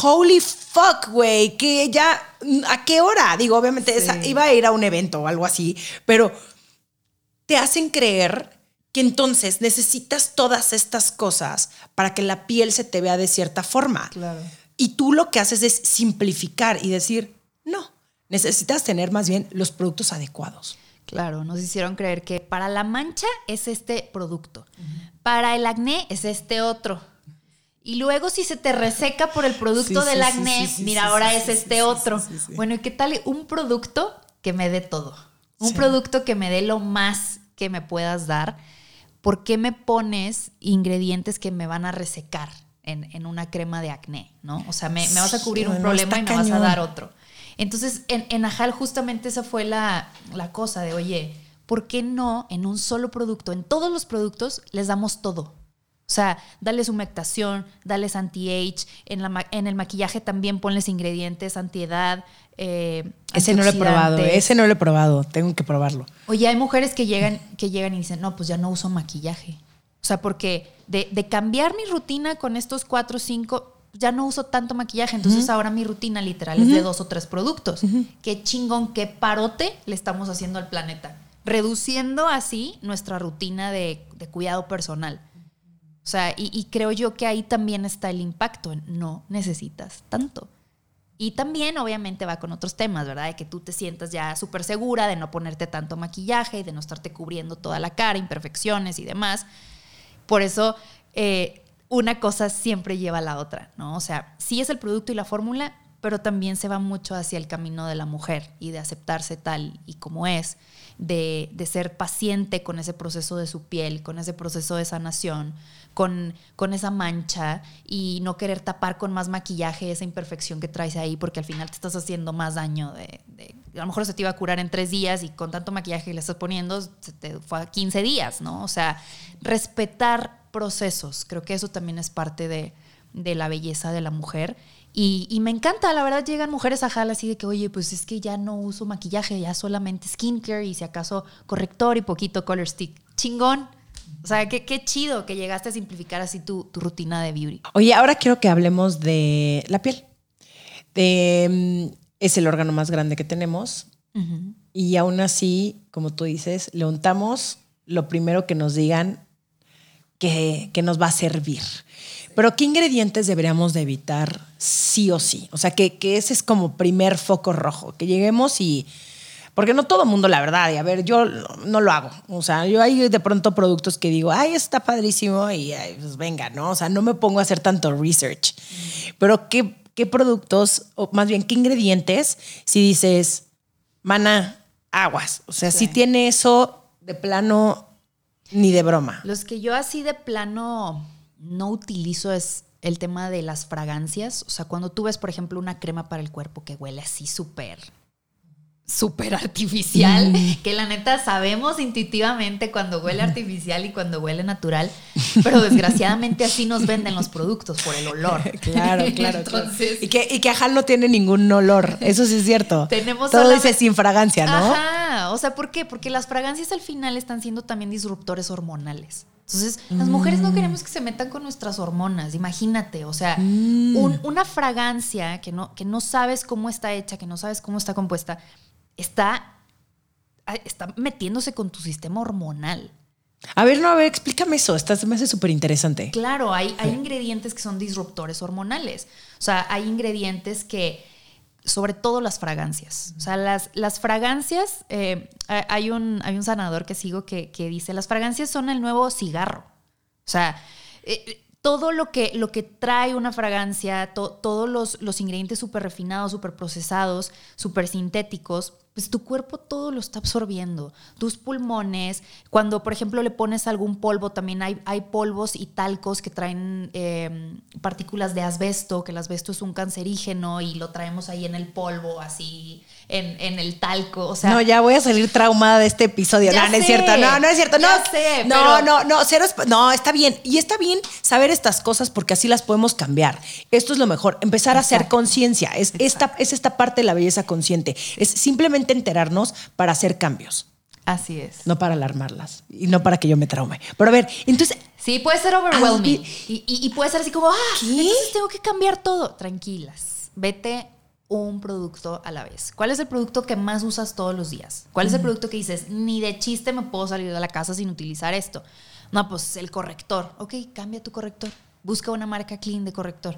holy fuck, güey, que ya, ¿a qué hora? Digo, obviamente iba a ir a un evento o algo así, pero te hacen creer que entonces necesitas todas estas cosas para que la piel se te vea de cierta forma. Claro. Y tú lo que haces es simplificar y decir, no, necesitas tener más bien los productos adecuados. Claro, nos hicieron creer que para la mancha es este producto, para el acné es este otro. Y luego si se te reseca por el producto del acné, mira, ahora es este otro. Bueno, ¿y qué tal un producto que me dé todo? Un producto que me dé lo más que me puedas dar. ¿Por qué me pones ingredientes que me van a resecar? en, una crema de acné, ¿no? O sea, me, vas a cubrir un problema y me vas a dar otro. Entonces, en, en Ajal justamente esa fue la, cosa de, oye, ¿por qué no en un solo producto, en todos los productos, les damos todo? O sea, dales humectación, dales anti-age, en, la, en el maquillaje también ponles ingredientes antiedad. Eh, ese no lo he probado, ese no lo he probado, tengo que probarlo. Oye, hay mujeres que llegan, que llegan y dicen, no, pues ya no uso maquillaje. O sea, porque de, cambiar mi rutina con estos cuatro o cinco, ya no uso tanto maquillaje, entonces ahora mi rutina literal es de dos o tres productos. Qué chingón, qué parote le estamos haciendo al planeta. Reduciendo así nuestra rutina de, cuidado personal. O sea, y, y, creo yo que ahí también está el impacto. No necesitas tanto. Y también, obviamente, va con otros temas, ¿verdad? De que tú te sientas ya súper segura de no ponerte tanto maquillaje y de no estarte cubriendo toda la cara, imperfecciones y demás. Por eso eh, una cosa siempre lleva a la otra, ¿no? O sea, sí es el producto y la fórmula, pero también se va mucho hacia el camino de la mujer y de aceptarse tal y como es, de, ser paciente con ese proceso de su piel, con ese proceso de sanación, con, con esa mancha y no querer tapar con más maquillaje esa imperfección que traes ahí porque al final te estás haciendo más daño de, a lo mejor se te iba a curar en tres días y con tanto maquillaje que le estás poniendo, se te fue a 15 días, ¿no? O sea, respetar procesos, creo que eso también es parte de, la belleza de la mujer. Y, me encanta, la verdad llegan mujeres a Jal así de que, oye, pues es que ya no uso maquillaje, ya solamente skincare y si acaso corrector y poquito color stick. Chingón. O sea, qué, qué chido que llegaste a simplificar así tu, tu rutina de beauty. Oye, ahora quiero que hablemos de la piel. De mm, es el órgano más grande que tenemos. Y aún así, como tú dices, le untamos lo primero que nos digan que, que nos va a servir. Pero ¿qué ingredientes deberíamos de evitar sí o sí? O sea, que, que ese es como primer foco rojo, que lleguemos y... Porque no todo mundo, la verdad, y a ver, yo no lo hago. O sea, yo hay de pronto productos que digo, ay, está padrísimo y ay, pues venga, ¿no? O sea, no me pongo a hacer tanto research. Pero ¿qué, qué productos, o más bien, qué ingredientes, si dices, mana, aguas? O sea, Sí. si tiene eso de plano, ni de broma. Los que yo así de plano no utilizo es el tema de las fragancias. O sea, cuando tú ves, por ejemplo, una crema para el cuerpo que huele así súper, súper artificial, [laughs] que la neta sabemos intuitivamente cuando huele artificial y cuando huele natural, pero [laughs] desgraciadamente así nos venden los productos por el olor. [laughs] Claro, claro. Entonces, claro. Y que, y que ajá no tiene ningún olor. Eso sí es cierto. Tenemos Todo dice sin fragancia, ¿no? Ajá, o sea, ¿por qué? Porque las fragancias al final están siendo también disruptores hormonales. Entonces, las mujeres no queremos que se metan con nuestras hormonas, imagínate, o sea, un- una fragancia que no, que no sabes cómo está hecha, que no sabes cómo está compuesta, está, está metiéndose con tu sistema hormonal. A ver, no, a ver, explícame eso. Esta se me hace súper interesante. Claro, hay, hay ingredientes que son disruptores hormonales. O sea, hay ingredientes que, sobre todo las fragancias. O sea, las, las fragancias, eh, hay- hay, un, hay un sanador que sigo que, que dice, las fragancias son el nuevo cigarro. O sea, eh, todo lo que, lo que trae una fragancia, to- todos los, los ingredientes súper refinados, súper procesados, súper sintéticos, pues tu cuerpo todo lo está absorbiendo. Tus pulmones, cuando por ejemplo le pones algún polvo, también hay, hay polvos y talcos que traen eh, partículas de asbesto, que el asbesto es un cancerígeno y lo traemos ahí en el polvo, así en, en el talco. O sea, no, ya voy a salir traumada de este episodio. No, no es cierto. No, no es cierto. No, sé, no, pero- no, no, cero no, está bien. Y está bien saber estas cosas porque así las podemos cambiar. Esto es lo mejor. Empezar a hacer conciencia. Es esta, es esta parte de la belleza consciente. Es simplemente enterarnos para hacer cambios, así es. no para alarmarlas y no para que yo me traume. Pero a ver, entonces, Sí, puede ser overwhelming. Ah, y, y- y puede ser así como, ah, ¿Qué? entonces tengo que cambiar todo. Tranquilas. Vete un producto a la vez. ¿Cuál es el producto que más usas todos los días? ¿Cuál es el producto que dices, ni de chiste me puedo salir de la casa sin utilizar esto? No, pues el corrector. Ok, cambia tu corrector. Busca una marca clean de corrector.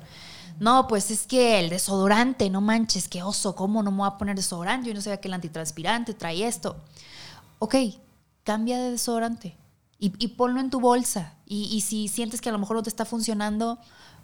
No, pues es que el desodorante, no manches, qué oso, ¿cómo no me voy a poner desodorante? Yo no sabía que el antitranspirante trae esto. Ok, cambia de desodorante y, y ponlo en tu bolsa. Y, y si sientes que a lo mejor no te está funcionando,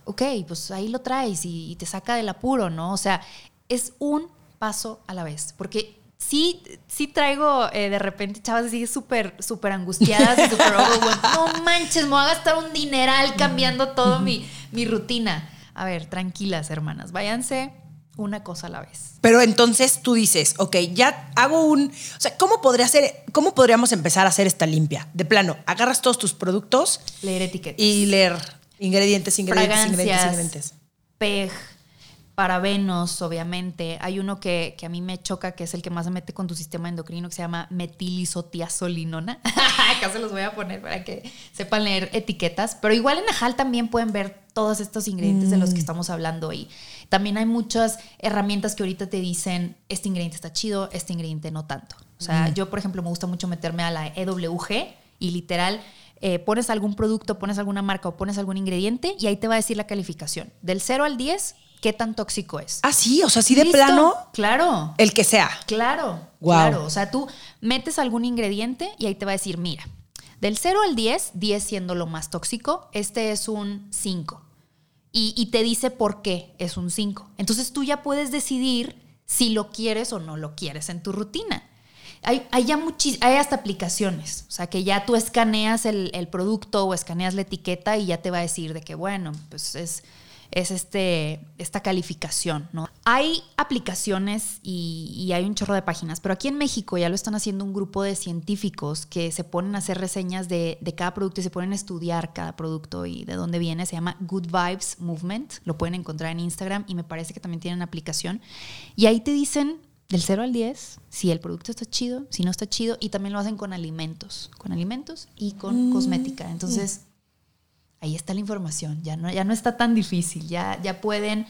ok, pues ahí lo traes y, y te saca del apuro, ¿no? O sea, es un paso a la vez. Porque sí, sí traigo eh, de repente chavas así súper, súper angustiadas y súper. No manches, me voy a gastar un dineral cambiando todo mi, mi rutina. A ver, tranquilas, hermanas, váyanse una cosa a la vez. Pero entonces tú dices, ok, ya hago un. O sea, ¿cómo podría ser, cómo podríamos empezar a hacer esta limpia? De plano, agarras todos tus productos Leer etiquetas. y leer ingredientes, ingredientes, ingredientes, Fragancias. ingredientes. PEG, parabenos, obviamente. Hay uno que, que a mí me choca, que es el que más se mete con tu sistema endocrino, que se llama metilisotiazolinona. [laughs] Acá se los voy a poner para que sepan leer etiquetas. Pero igual en Ajal también pueden ver todos estos ingredientes de los que estamos hablando. Y también hay muchas herramientas que ahorita te dicen, este ingrediente está chido, este ingrediente no tanto. O sea, yo, por ejemplo, me gusta mucho meterme a la EWG y literal eh, pones algún producto, pones alguna marca o pones algún ingrediente y ahí te va a decir la calificación. Del 0 al 10, ¿qué tan tóxico es? Ah, sí, o sea, sí de ¿Listo? plano, Claro. el que sea. Claro, Guau. claro. O sea, tú metes algún ingrediente y ahí te va a decir, mira, del 0 al 10, 10 siendo lo más tóxico, este es un 5. Y, y te dice por qué es un 5. Entonces tú ya puedes decidir si lo quieres o no lo quieres en tu rutina. Hay, hay ya hay hasta aplicaciones, o sea que ya tú escaneas el, el producto o escaneas la etiqueta y ya te va a decir de que, bueno, pues es, es este, esta calificación, ¿no? Hay aplicaciones y, y hay un chorro de páginas, pero aquí en México ya lo están haciendo un grupo de científicos que se ponen a hacer reseñas de, de cada producto y se ponen a estudiar cada producto y de dónde viene. Se llama Good Vibes Movement, lo pueden encontrar en Instagram y me parece que también tienen aplicación. Y ahí te dicen del 0 al 10 si el producto está chido, si no está chido, y también lo hacen con alimentos, con alimentos y con cosmética. Entonces, ahí está la información, ya no, ya no está tan difícil, ya, ya pueden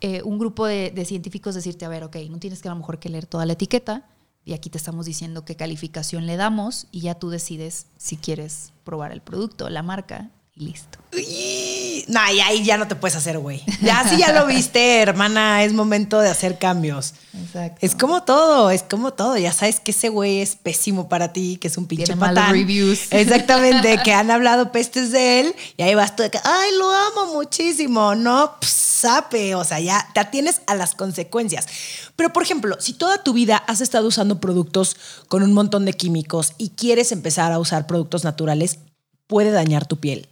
eh, un grupo de, científicos decirte, a ver, ok, no tienes que a lo mejor que leer toda la etiqueta, y aquí te estamos diciendo qué calificación le damos, y ya tú decides si quieres probar el producto, la marca, listo. No, y ahí ya no te puedes hacer, güey. Ya si ya lo viste, hermana, es momento de hacer cambios. Exacto. Es como todo, es como todo. Ya sabes que ese güey es pésimo para ti, que es un pinche Tiene malos patán. reviews. [laughs] Exactamente, que han hablado pestes de él y ahí vas tú de que, ay, lo amo muchísimo. No, sape, o sea, ya te atienes a las consecuencias. Pero, por ejemplo, si toda tu vida has estado usando productos con un montón de químicos y quieres empezar a usar productos naturales, puede dañar tu piel.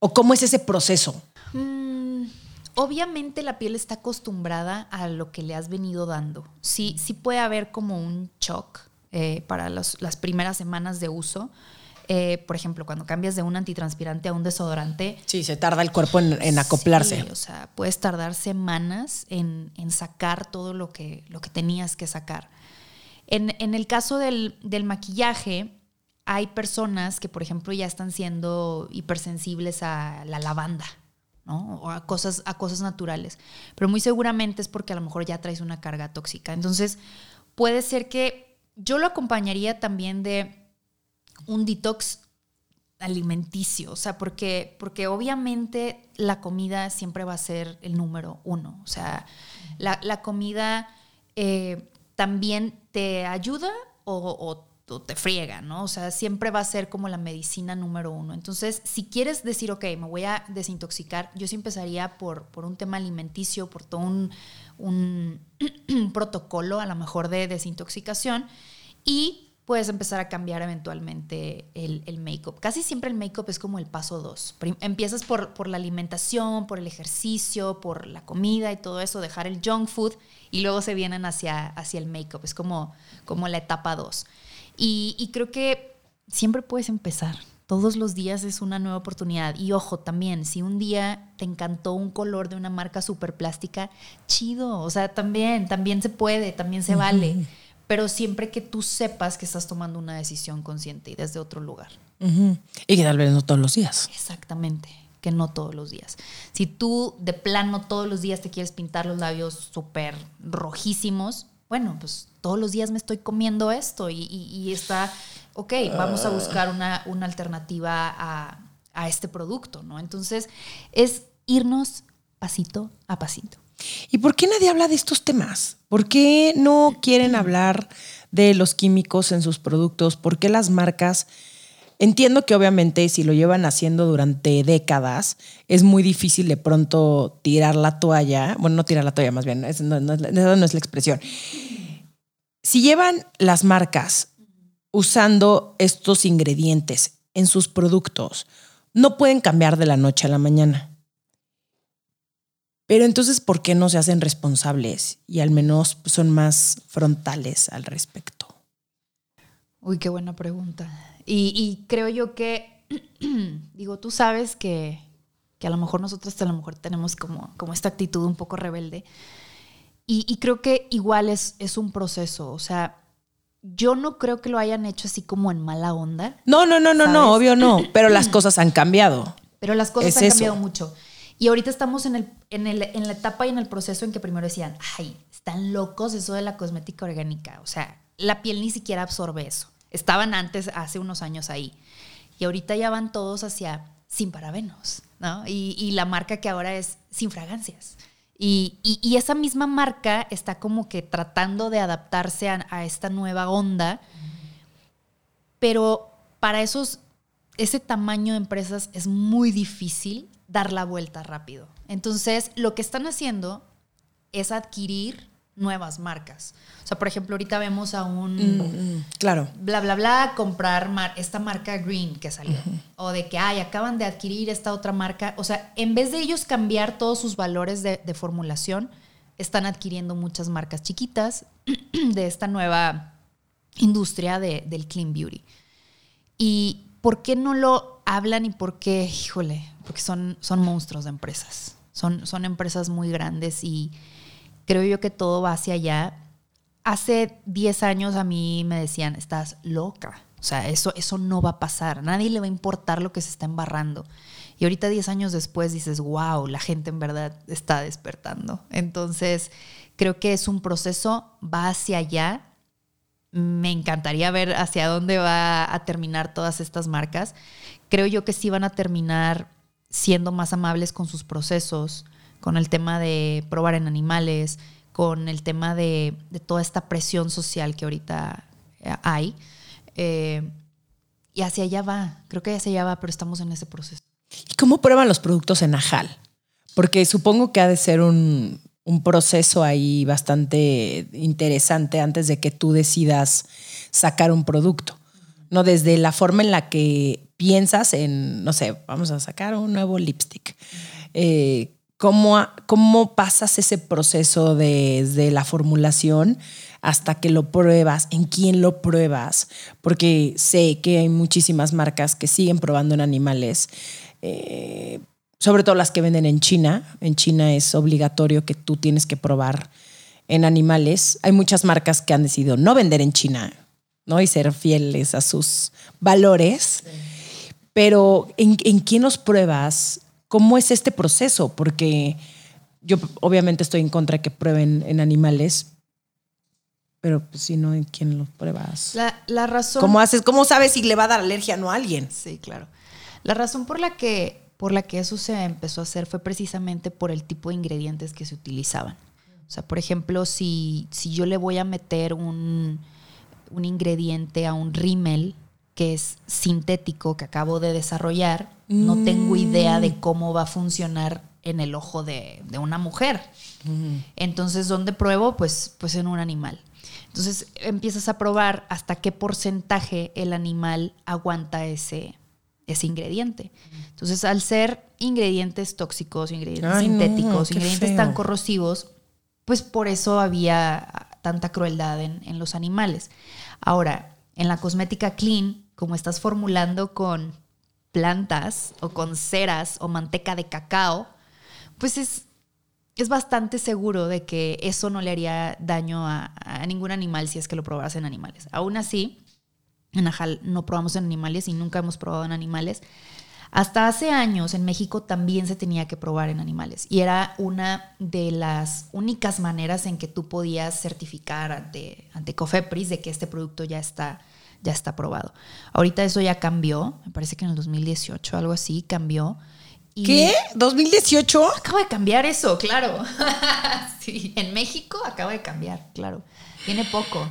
¿O cómo es ese proceso? Mm, obviamente la piel está acostumbrada a lo que le has venido dando. Sí, sí puede haber como un shock eh, para los- las primeras semanas de uso. Eh, por ejemplo, cuando cambias de un antitranspirante a un desodorante, Sí, se tarda el cuerpo en, en acoplarse. Sí, o sea, puedes tardar semanas en, en sacar todo lo que, lo que tenías que sacar. En, en el caso del, del maquillaje, hay personas que, por ejemplo, ya están siendo hipersensibles a la lavanda, ¿no? O a cosas, a cosas naturales. Pero muy seguramente es porque a lo mejor ya traes una carga tóxica. Entonces, puede ser que yo lo acompañaría también de un detox alimenticio, o sea, porque, porque obviamente la comida siempre va a ser el número uno, o sea, la, la comida eh, también te ayuda o, o- o te friega, ¿no? O sea, siempre va a ser como la medicina número uno. Entonces, si quieres decir, ok, me voy a desintoxicar, yo sí empezaría por, por un tema alimenticio, por todo un, un [clears throat] protocolo a lo mejor de desintoxicación y puedes empezar a cambiar eventualmente el, el make-up. Casi siempre el make-up es como el paso dos. Empiezas por, por la alimentación, por el ejercicio, por la comida y todo eso, dejar el junk food y luego se vienen hacia, hacia el make-up. Es como, como la etapa dos. Y, y creo que siempre puedes empezar. Todos los días es una nueva oportunidad. Y ojo, también, si un día te encantó un color de una marca súper plástica, chido. O sea, también, también se puede, también se vale. Pero siempre que tú sepas que estás tomando una decisión consciente y desde otro lugar. Y que tal vez no todos los días. Exactamente, que no todos los días. Si tú de plano todos los días te quieres pintar los labios súper rojísimos, bueno, pues todos los días me estoy comiendo esto y, y- y está, ok, vamos a buscar una, una alternativa a, a este producto, ¿no? Entonces, es irnos pasito a pasito. ¿Y por qué nadie habla de estos temas? ¿Por qué no quieren hablar de los químicos en sus productos? ¿Por qué las marcas? Entiendo que obviamente si lo llevan haciendo durante décadas, es muy difícil de pronto tirar la toalla. Bueno, no tirar la toalla, más bien, esa no es la expresión. Si llevan las marcas usando estos ingredientes en sus productos, no pueden cambiar de la noche a la mañana. Pero entonces, ¿por qué no se hacen responsables y al menos son más frontales al respecto? Uy, qué buena pregunta. Y, creo yo que, [clears throat] digo, tú sabes que, que a lo mejor nosotros a lo mejor tenemos como, como esta actitud un poco rebelde. Y, y creo que igual es, es un proceso. O sea, yo no creo que lo hayan hecho así como en mala onda, No, no, no, no, no, obvio no, [clears throat] pero las cosas han cambiado. pero las cosas Es han eso. cambiado mucho. Y ahorita estamos en, el, en, el, en la etapa y en el proceso en que primero decían, ay, están locos eso de la cosmética orgánica. O sea, la piel ni siquiera absorbe eso. Estaban antes, hace unos años ahí. Y ahorita ya van todos hacia sin parabenos, ¿no? Y, y la marca que ahora es sin fragancias. Y, esa misma marca está como que tratando de adaptarse a, a esta nueva onda, pero para esos, ese tamaño de empresas es muy difícil dar la vuelta rápido. Entonces, lo que están haciendo es adquirir nuevas marcas. O sea, por ejemplo, ahorita vemos a un Mm, claro. bla, bla, bla, comprar mar- esta marca Green que salió. O de que, ay, acaban de adquirir esta otra marca. O sea, en vez de ellos cambiar todos sus valores de, de formulación, están adquiriendo muchas marcas chiquitas [clears throat] de esta nueva industria de- del clean beauty. ¿Y por qué no lo hablan y por qué? Híjole, porque son, son monstruos de empresas. Son, son empresas muy grandes y creo yo que todo va hacia allá. Hace 10 años a mí me decían, estás loca. O sea, eso, eso no va a pasar. Nadie le va a importar lo que se está embarrando. Y ahorita 10 años después dices, wow, la gente en verdad está despertando. Entonces, creo que es un proceso, va hacia allá me encantaría ver hacia dónde va a terminar todas estas marcas. Creo yo que sí van a terminar siendo más amables con sus procesos, con el tema de probar en animales, con el tema de, toda esta presión social que ahorita eh, hay. Eh, y hacia allá va, creo que hacia allá va, pero estamos en ese proceso. ¿Y cómo prueban los productos en Ajal? Porque supongo que ha de ser un, un proceso ahí bastante interesante antes de que tú decidas sacar un producto. No desde la forma en la que piensas en, no sé, vamos a sacar un nuevo lipstick. Eh, ¿cómo, ¿Cómo pasas ese proceso desde la formulación hasta que lo pruebas? ¿En quién lo pruebas? Porque sé que hay muchísimas marcas que siguen probando en animales. Eh, sobre todo las que venden en China. En China es obligatorio que tú tienes que probar en animales. Hay muchas marcas que han decidido no vender en China, ¿no? Y ser fieles a sus valores. Pero ¿en, ¿en quién los pruebas? ¿Cómo es este proceso? Porque yo obviamente estoy en contra de que prueben en animales, pero pues, si no, ¿en quién los pruebas? La, la razón... ¿Cómo haces? ¿Cómo sabes si le va a dar alergia o no a alguien? Sí, claro. La razón por la que por la que eso se empezó a hacer fue precisamente por el tipo de ingredientes que se utilizaban. O sea, por ejemplo, si, si yo le voy a meter un, un ingrediente a un rímel que es sintético que acabo de desarrollar, no tengo idea de mm. cómo va a funcionar en el ojo de, de una mujer. Entonces, ¿dónde pruebo? Pues, pues en un animal. Entonces empiezas a probar hasta qué porcentaje el animal aguanta ese, ese ingrediente. Entonces, al ser ingredientes tóxicos, ingredientes sintéticos, ingredientes tan corrosivos, pues por eso había tanta crueldad en, los animales. Ahora, en la cosmética clean, como estás formulando con plantas o con ceras o manteca de cacao, pues es, es bastante seguro de que eso no le haría daño a, ningún animal si es que lo probas en animales. Aún así, en Ajal no probamos en animales y nunca hemos probado en animales. Hasta hace años en México también se tenía que probar en animales y era una de las únicas maneras en que tú podías certificar ante, ante Cofepris de que este producto ya está, ya está probado. Ahorita eso ya cambió, me parece que en el 2018 algo así cambió. ¿Qué? ¿2018? Acaba de cambiar eso, claro. [laughs] sí, en México acaba de cambiar, claro. Tiene poco.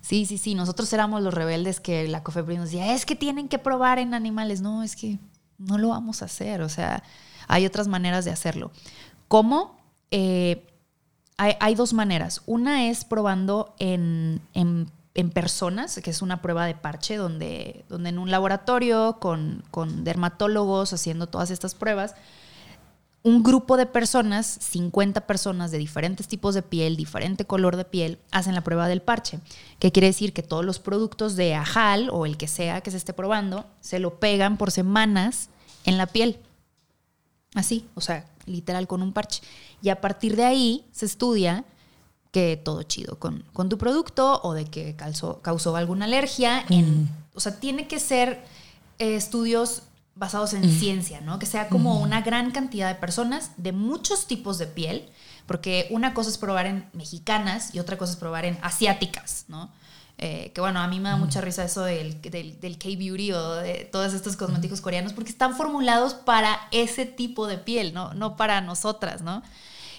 Sí, sí, sí. Nosotros éramos los rebeldes que la COFEPRIS nos decía, es que tienen que probar en animales. No, es que no lo vamos a hacer. O sea, hay otras maneras de hacerlo. ¿Cómo? Eh, hay, dos maneras. Una es probando en, personas, que es una prueba de parche, donde, donde en un laboratorio con, con dermatólogos haciendo todas estas pruebas, un grupo de personas, 50 personas de diferentes tipos de piel, diferente color de piel, hacen la prueba del parche. ¿Qué quiere decir? Que todos los productos de Ajal o el que sea que se esté probando, se lo pegan por semanas en la piel. Así, o sea, literal con un parche. Y a partir de ahí se estudia que todo chido con, con tu producto o de que causó, causó alguna alergia. En. O sea, tiene que ser eh, estudios basados en ciencia, ¿no? Que sea como una gran cantidad de personas de muchos tipos de piel, porque una cosa es probar en mexicanas y otra cosa es probar en asiáticas, ¿no? Eh, que bueno, a mí me da mucha risa eso del, del, K-Beauty o de todos estos cosméticos coreanos, porque están formulados para ese tipo de piel, ¿no? No para nosotras, ¿no?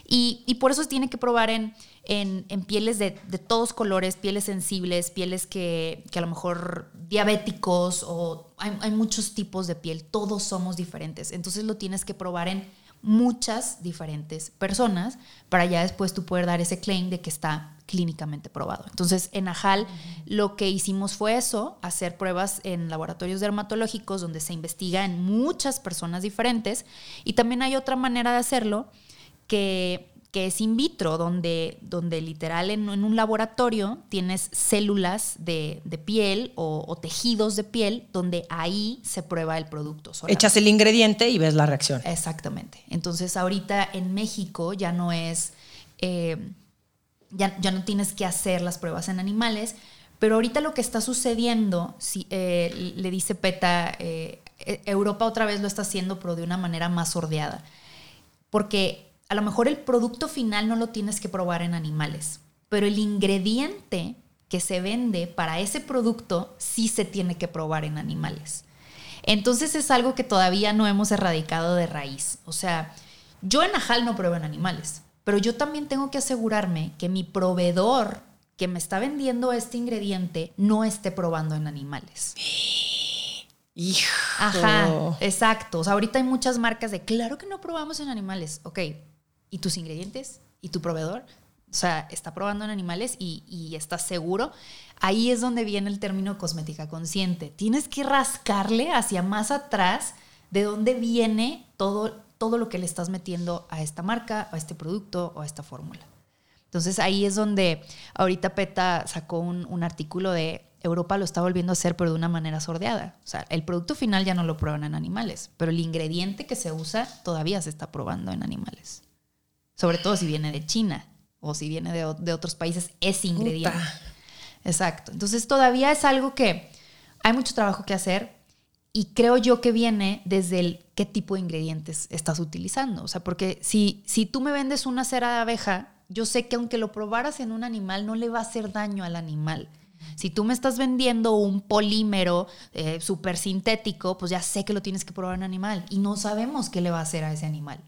Y, y por eso se tiene que probar en en, pieles de, todos colores, pieles sensibles, pieles que, a lo mejor diabéticos o hay, muchos tipos de piel, todos somos diferentes. Entonces lo tienes que probar en muchas diferentes personas para ya después tú poder dar ese claim de que está clínicamente probado. Entonces, en Ajal lo que hicimos fue eso, hacer pruebas en laboratorios dermatológicos donde se investiga en muchas personas diferentes y también hay otra manera de hacerlo que que es in vitro, donde, donde literal en, un laboratorio tienes células de, piel o, tejidos de piel, donde ahí se prueba el producto. Echas el ingrediente y ves la reacción. Exactamente. Entonces ahorita en México ya no es, eh, ya, ya, no tienes que hacer las pruebas en animales, pero ahorita lo que está sucediendo, si, eh, le dice PETA, eh, e, Europa otra vez lo está haciendo, pero de una manera más sordeada. Porque a lo mejor el producto final no lo tienes que probar en animales, pero el ingrediente que se vende para ese producto sí se tiene que probar en animales. Entonces es algo que todavía no hemos erradicado de raíz. O sea, yo en Ajal no pruebo en animales, pero yo también tengo que asegurarme que mi proveedor que me está vendiendo este ingrediente no esté probando en animales. Hijo. Ajá, exacto. O sea, ahorita hay muchas marcas de, claro que no probamos en animales. Ok, ¿y tus ingredientes? ¿Y tu proveedor? O sea, está probando en animales y, y estás seguro. Ahí es donde viene el término cosmética consciente. Tienes que rascarle hacia más atrás de dónde viene todo, todo lo que le estás metiendo a esta marca, a este producto o a esta fórmula. Entonces ahí es donde ahorita PETA sacó un, un, artículo de Europa lo está volviendo a hacer, pero de una manera sordeada. O sea, el producto final ya no lo prueban en animales, pero el ingrediente que se usa todavía se está probando en animales. Sobre todo si viene de China o si viene de, de otros países, ese ingrediente. Puta. Exacto. Entonces todavía es algo que hay mucho trabajo que hacer y creo yo que viene desde el qué tipo de ingredientes estás utilizando. O sea, porque si, si tú me vendes una cera de abeja, yo sé que aunque lo probaras en un animal, no le va a hacer daño al animal. Si tú me estás vendiendo un polímero eh, súper sintético, pues ya sé que lo tienes que probar en animal y no sabemos qué le va a hacer a ese animal.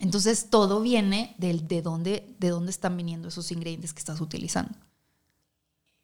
Entonces todo viene del, de, dónde, de dónde están viniendo esos ingredientes que estás utilizando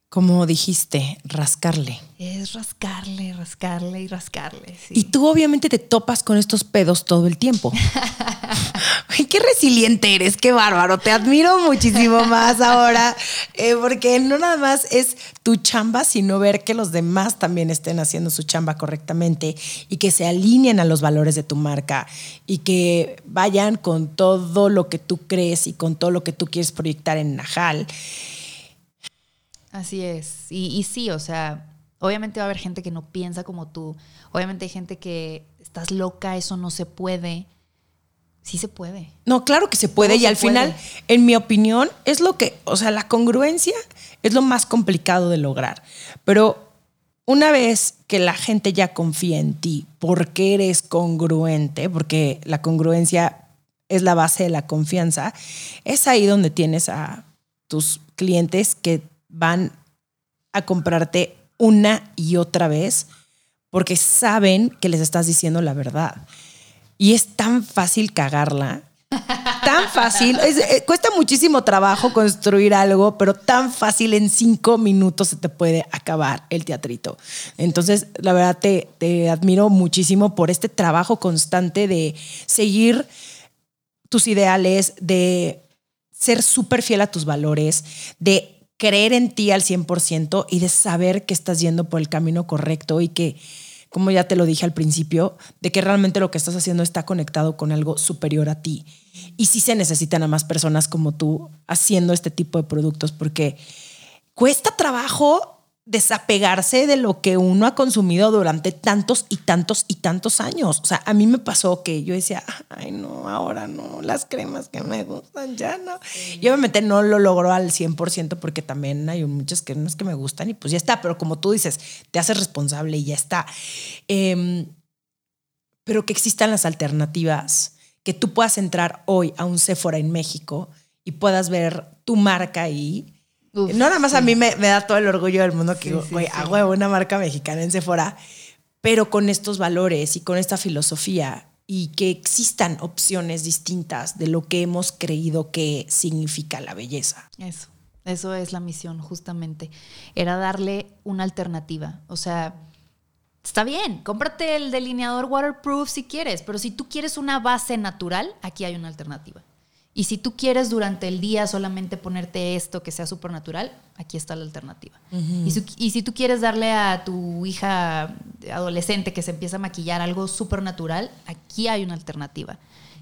como dijiste, rascarle. Es rascarle, rascarle y rascarle. Sí. Y tú obviamente te topas con estos pedos todo el tiempo. [laughs] Ay, qué resiliente eres, qué bárbaro. Te admiro muchísimo más ahora, eh, porque no nada más es tu chamba, sino ver que los demás también estén haciendo su chamba correctamente y que se alineen a los valores de tu marca y que vayan con todo lo que tú crees y con todo lo que tú quieres proyectar en Najal. Así es. Y, y, sí, o sea, obviamente va a haber gente que no piensa como tú. Obviamente hay gente que estás loca, eso no se puede. Sí se puede. No, claro que se puede. Todo y al puede. final, en mi opinión, es lo que, o sea, la congruencia es lo más complicado de lograr. Pero una vez que la gente ya confía en ti porque eres congruente, porque la congruencia es la base de la confianza, es ahí donde tienes a tus clientes que van a comprarte una y otra vez porque saben que les estás diciendo la verdad. Y es tan fácil cagarla. Tan fácil. Es, eh, cuesta muchísimo trabajo construir algo, pero tan fácil en cinco minutos se te puede acabar el teatrito. Entonces, la verdad, te, te admiro muchísimo por este trabajo constante de seguir tus ideales, de ser súper fiel a tus valores, de creer en ti al 100% y de saber que estás yendo por el camino correcto y que, como ya te lo dije al principio, de que realmente lo que estás haciendo está conectado con algo superior a ti. Y sí se necesitan a más personas como tú haciendo este tipo de productos porque cuesta trabajo desapegarse de lo que uno ha consumido durante tantos y tantos y tantos años. O sea, a mí me pasó que yo decía, ay, no, ahora no, las cremas que me gustan ya no. Sí. Y obviamente no lo logró al 100% porque también hay muchas cremas que me gustan y pues ya está, pero como tú dices, te haces responsable y ya está. Eh, pero que existan las alternativas, que tú puedas entrar hoy a un Sephora en México y puedas ver tu marca ahí Uf, no nada más sí. a mí me, me, da todo el orgullo del mundo que, güey, sí, huevo, una marca mexicana en Sephora, pero con estos valores y con esta filosofía y que existan opciones distintas de lo que hemos creído que significa la belleza. Eso, eso es la misión, justamente. Era darle una alternativa. O sea, está bien, cómprate el delineador waterproof si quieres, pero si tú quieres una base natural, aquí hay una alternativa. Y si tú quieres durante el día solamente ponerte esto que sea supernatural, aquí está la alternativa. Uh -huh. y, si, y, si, tú quieres darle a tu hija adolescente que se empieza a maquillar algo supernatural, aquí hay una alternativa.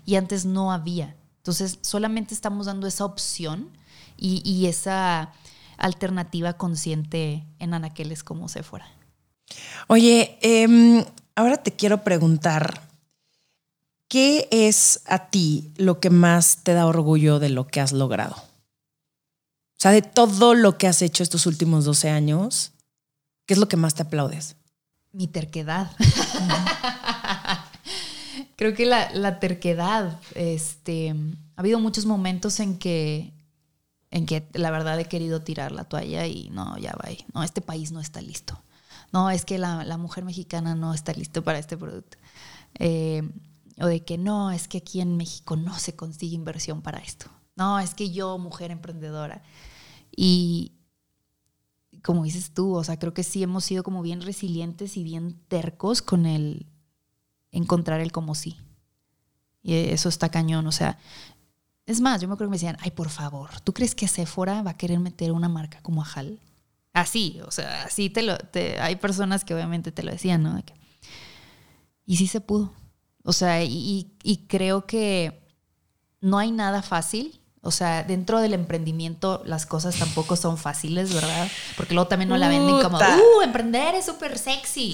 Y antes no había. Entonces solamente estamos dando esa opción y, y esa alternativa consciente en anaqueles como Sephora. Oye, eh, ahora te quiero preguntar, ¿qué es a ti lo que más te da orgullo de lo que has logrado? O sea, de todo lo que has hecho estos últimos 12 años, ¿qué es lo que más te aplaudes? Mi terquedad. [laughs] Creo que la, la, terquedad, este, ha habido muchos momentos en que, en que la verdad he querido tirar la toalla y no, ya va. No, este país no está listo. No, es que la, la mujer mexicana no está listo para este producto. Eh, o de que no, es que aquí en México no se consigue inversión para esto. No, es que yo, mujer emprendedora. Y como dices tú, o sea, creo que sí hemos sido como bien resilientes y bien tercos con el encontrar el como sí. Y eso está cañón, o sea, es más, yo me acuerdo que me decían, ay, por favor, ¿tú crees que Sephora va a querer meter una marca como Ajal? Así, o sea, así te lo, hay personas que obviamente te lo decían, ¿no? y sí se pudo. O sea, y, creo que no hay nada fácil. O sea, dentro del emprendimiento las cosas tampoco son fáciles, ¿verdad? Porque luego también no la venden como, uh, emprender es súper sexy.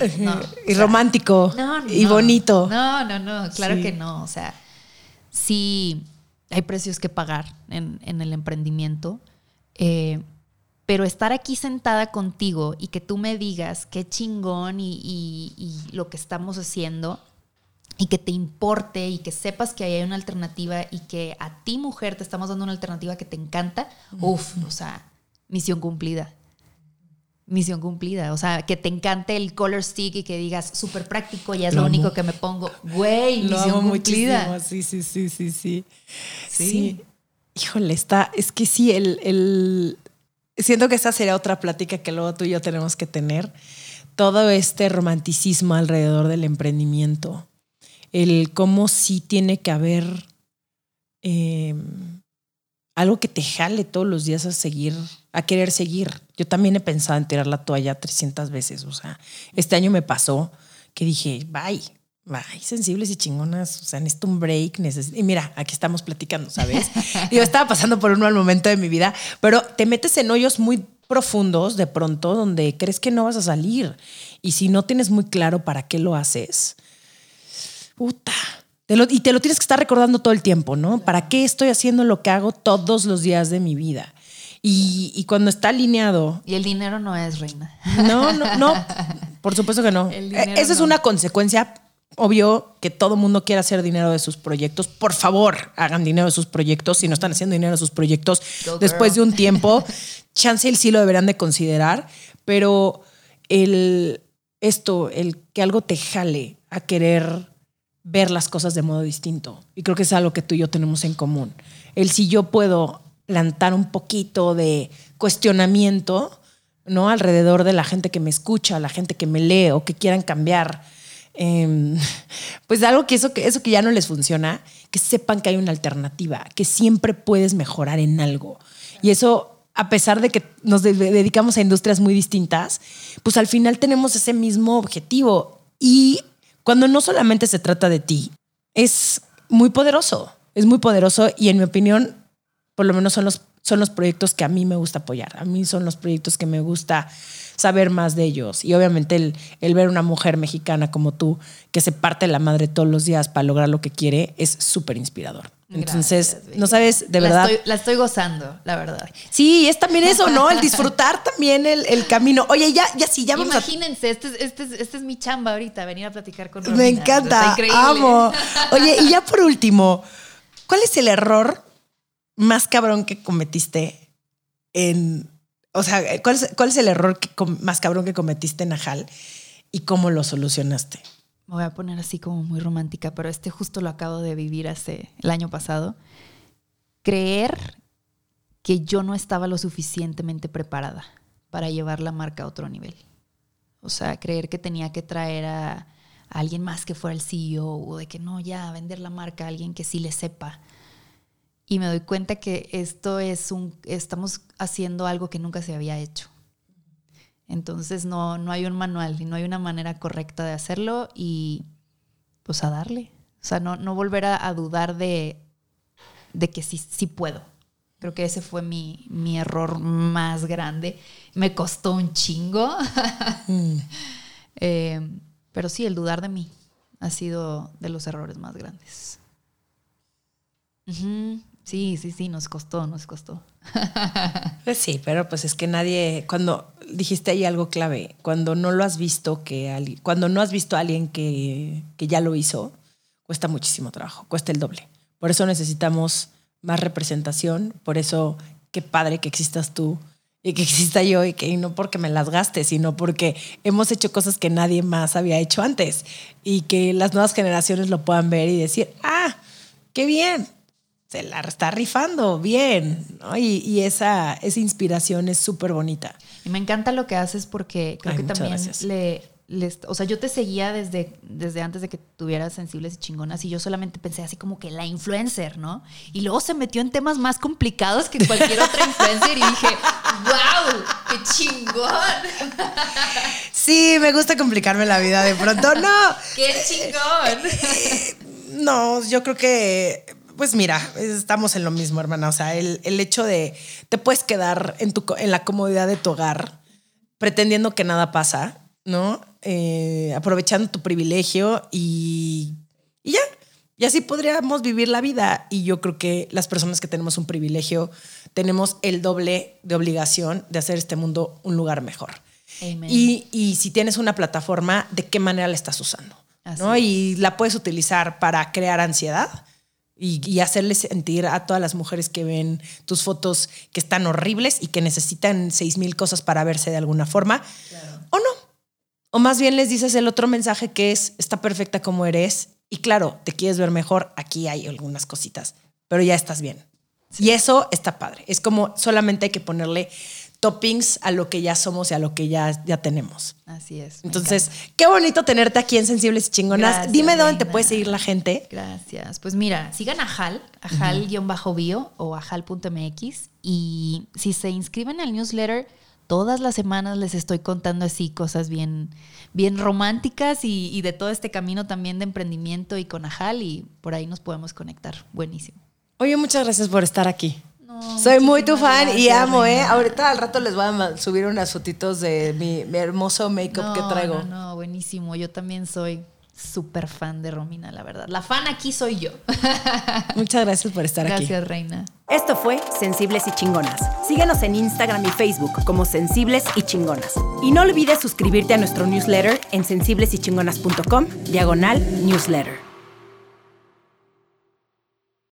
y romántico. y bonito. No, no, no, claro que no. O sea, sí hay precios que pagar en, el emprendimiento. Eh, pero estar aquí sentada contigo y que tú me digas qué chingón y lo que estamos haciendo, y que te importe y que sepas que hay una alternativa y que a ti mujer te estamos dando una alternativa que te encanta, uff, o sea, misión cumplida. Misión cumplida, o sea, que te encante el color stick y que digas súper práctico, ya es lo, único que me pongo. Güey, misión cumplida. Sí, sí, sí, sí, sí, sí. Híjole, está, es que sí, el, el, siento que esa sería otra plática que luego tú y yo tenemos que tener. Todo este romanticismo alrededor del emprendimiento el cómo sí tiene que haber em, algo que te jale todos los días a seguir, a querer seguir. Yo también he pensado en tirar la toalla 300 veces. O sea, este año me pasó que dije, bye, bye, sensibles y chingonas. O sea, necesito un break. Y mira, aquí estamos platicando, ¿sabes? [laughs] Yo estaba pasando por un mal momento de mi vida, pero te metes en hoyos muy profundos de pronto donde crees que no vas a salir. Y si no tienes muy claro para qué lo haces, puta. y te lo tienes que estar recordando todo el tiempo, ¿no? ¿Para qué estoy haciendo lo que hago todos los días de mi vida? Y, cuando está alineado. Y el dinero no es reina. No, no, no. [laughs] Por supuesto que no. E, esa es una consecuencia. Obvio que todo mundo quiere hacer dinero de sus proyectos. Por favor, hagan dinero de sus proyectos. Si no están haciendo dinero de sus proyectos, después de un tiempo, [laughs] chance el sí lo deberán de considerar. Pero el esto, el que algo te jale a querer ver las cosas de modo distinto. Y creo que es algo que tú y yo tenemos en común. El si yo puedo plantar un poquito de cuestionamiento, ¿no? Alrededor de la gente que me escucha, la gente que me lee o que quieran cambiar. Em, [laughs] pues algo que eso, que eso que ya no les funciona, que sepan que hay una alternativa, que siempre puedes mejorar en algo. Y eso, a pesar de que nos dedicamos a industrias muy distintas, pues al final tenemos ese mismo objetivo. Y cuando no solamente se trata de ti, es muy poderoso, es muy poderoso y en mi opinión, por lo menos son los, son los proyectos que a mí me gusta apoyar, a mí son los proyectos que me gusta saber más de ellos y obviamente el, el ver una mujer mexicana como tú que se parte la madre todos los días para lograr lo que quiere es súper inspirador. Entonces, no sabes, de verdad. La estoy, gozando, la verdad. Sí, es también eso, ¿no? El disfrutar también el, camino. Oye, ya, ya sí, ya vamos Imagínense, este, es, este, este, es mi chamba ahorita, venir a platicar con Me encanta, amo. [laughs] Oye, y ya por último, ¿cuál es el error más cabrón que cometiste en. O sea, ¿cuál es, cuál es el error más cabrón que cometiste en Ajal y cómo lo solucionaste? Me voy a poner así como muy romántica, pero este justo lo acabo de vivir hace el año pasado. Creer que yo no estaba lo suficientemente preparada para llevar la marca a otro nivel. O sea, creer que tenía que traer a, alguien más que fuera el CEO o de que no, ya vender la marca a alguien que sí le sepa. Y me doy cuenta que esto es un, estamos haciendo algo que nunca se había hecho. Entonces no, no hay un manual y no hay una manera correcta de hacerlo y pues a darle. O sea, no, no volver a, dudar de, de, que sí, sí puedo. Creo que ese fue mi, mi error más grande. Me costó un chingo. [laughs] Mm. Eh, pero sí, el dudar de mí ha sido de los errores más grandes. Sí, sí, sí, nos costó, nos costó. [laughs] Pues sí, pero pues es que nadie, cuando dijiste ahí algo clave, cuando no lo has visto, que cuando no has visto a alguien que, que ya lo hizo, cuesta muchísimo trabajo, cuesta el doble. Por eso necesitamos más representación, por eso qué padre que existas tú y que exista yo y que no porque me las gaste, sino porque hemos hecho cosas que nadie más había hecho antes y que las nuevas generaciones lo puedan ver y decir, ah, qué bien, se la está rifando bien, ¿no? Y, esa, esa inspiración es súper bonita. Y me encanta lo que haces porque creo que también le, o sea, yo te seguía desde, desde antes de que tuvieras sensibles y chingonas y yo solamente pensé así como que la influencer, ¿no? Y luego se metió en temas más complicados que cualquier [laughs] otra influencer y dije, wow, qué chingón. [laughs] Sí, me gusta complicarme la vida de pronto, no. [laughs] Qué chingón. No, yo creo que pues mira, estamos en lo mismo, hermana. O sea, el, el, hecho de te puedes quedar en, tu, en la comodidad de tu hogar pretendiendo que nada pasa, ¿no? Eh, aprovechando tu privilegio y, y ya. Y así podríamos vivir la vida. Y yo creo que las personas que tenemos un privilegio tenemos el doble de obligación de hacer este mundo un lugar mejor. Y, y, si tienes una plataforma, ¿de qué manera la estás usando? ¿no? Y la puedes utilizar para crear ansiedad y, y, hacerle sentir a todas las mujeres que ven tus fotos que están horribles y que necesitan seis mil cosas para verse de alguna forma. O no, o más bien les dices el otro mensaje que es, está perfecta como eres y claro, te quieres ver mejor, aquí hay algunas cositas, pero ya estás bien. Y eso está padre. Es como solamente hay que ponerle toppings a lo que ya somos y a lo que ya, ya tenemos. Así es. Entonces, qué bonito tenerte aquí en Sensibles y Chingonas. Dime dónde te puede seguir la gente. Gracias. Pues mira, sigan a Hal, a Hal-bio o a Hal.mx y si se inscriben al newsletter, todas las semanas les estoy contando así cosas bien, bien románticas y, de todo este camino también de emprendimiento y con Ajal y por ahí nos podemos conectar. Buenísimo. Oye, muchas gracias por estar aquí. Soy muy tu fan y amo, ¿eh? Ahorita al rato les voy a subir unas fotitos de mi, hermoso make-up que traigo. No, no, buenísimo. Yo también soy súper fan de Romina, la verdad. La fan aquí soy yo. [laughs] Muchas gracias por estar aquí. Gracias, Reina. Esto fue Sensibles y Chingonas. Síguenos en Instagram y Facebook como Sensibles y Chingonas. Y no olvides suscribirte a nuestro newsletter en sensiblesychingonas.com, diagonal newsletter.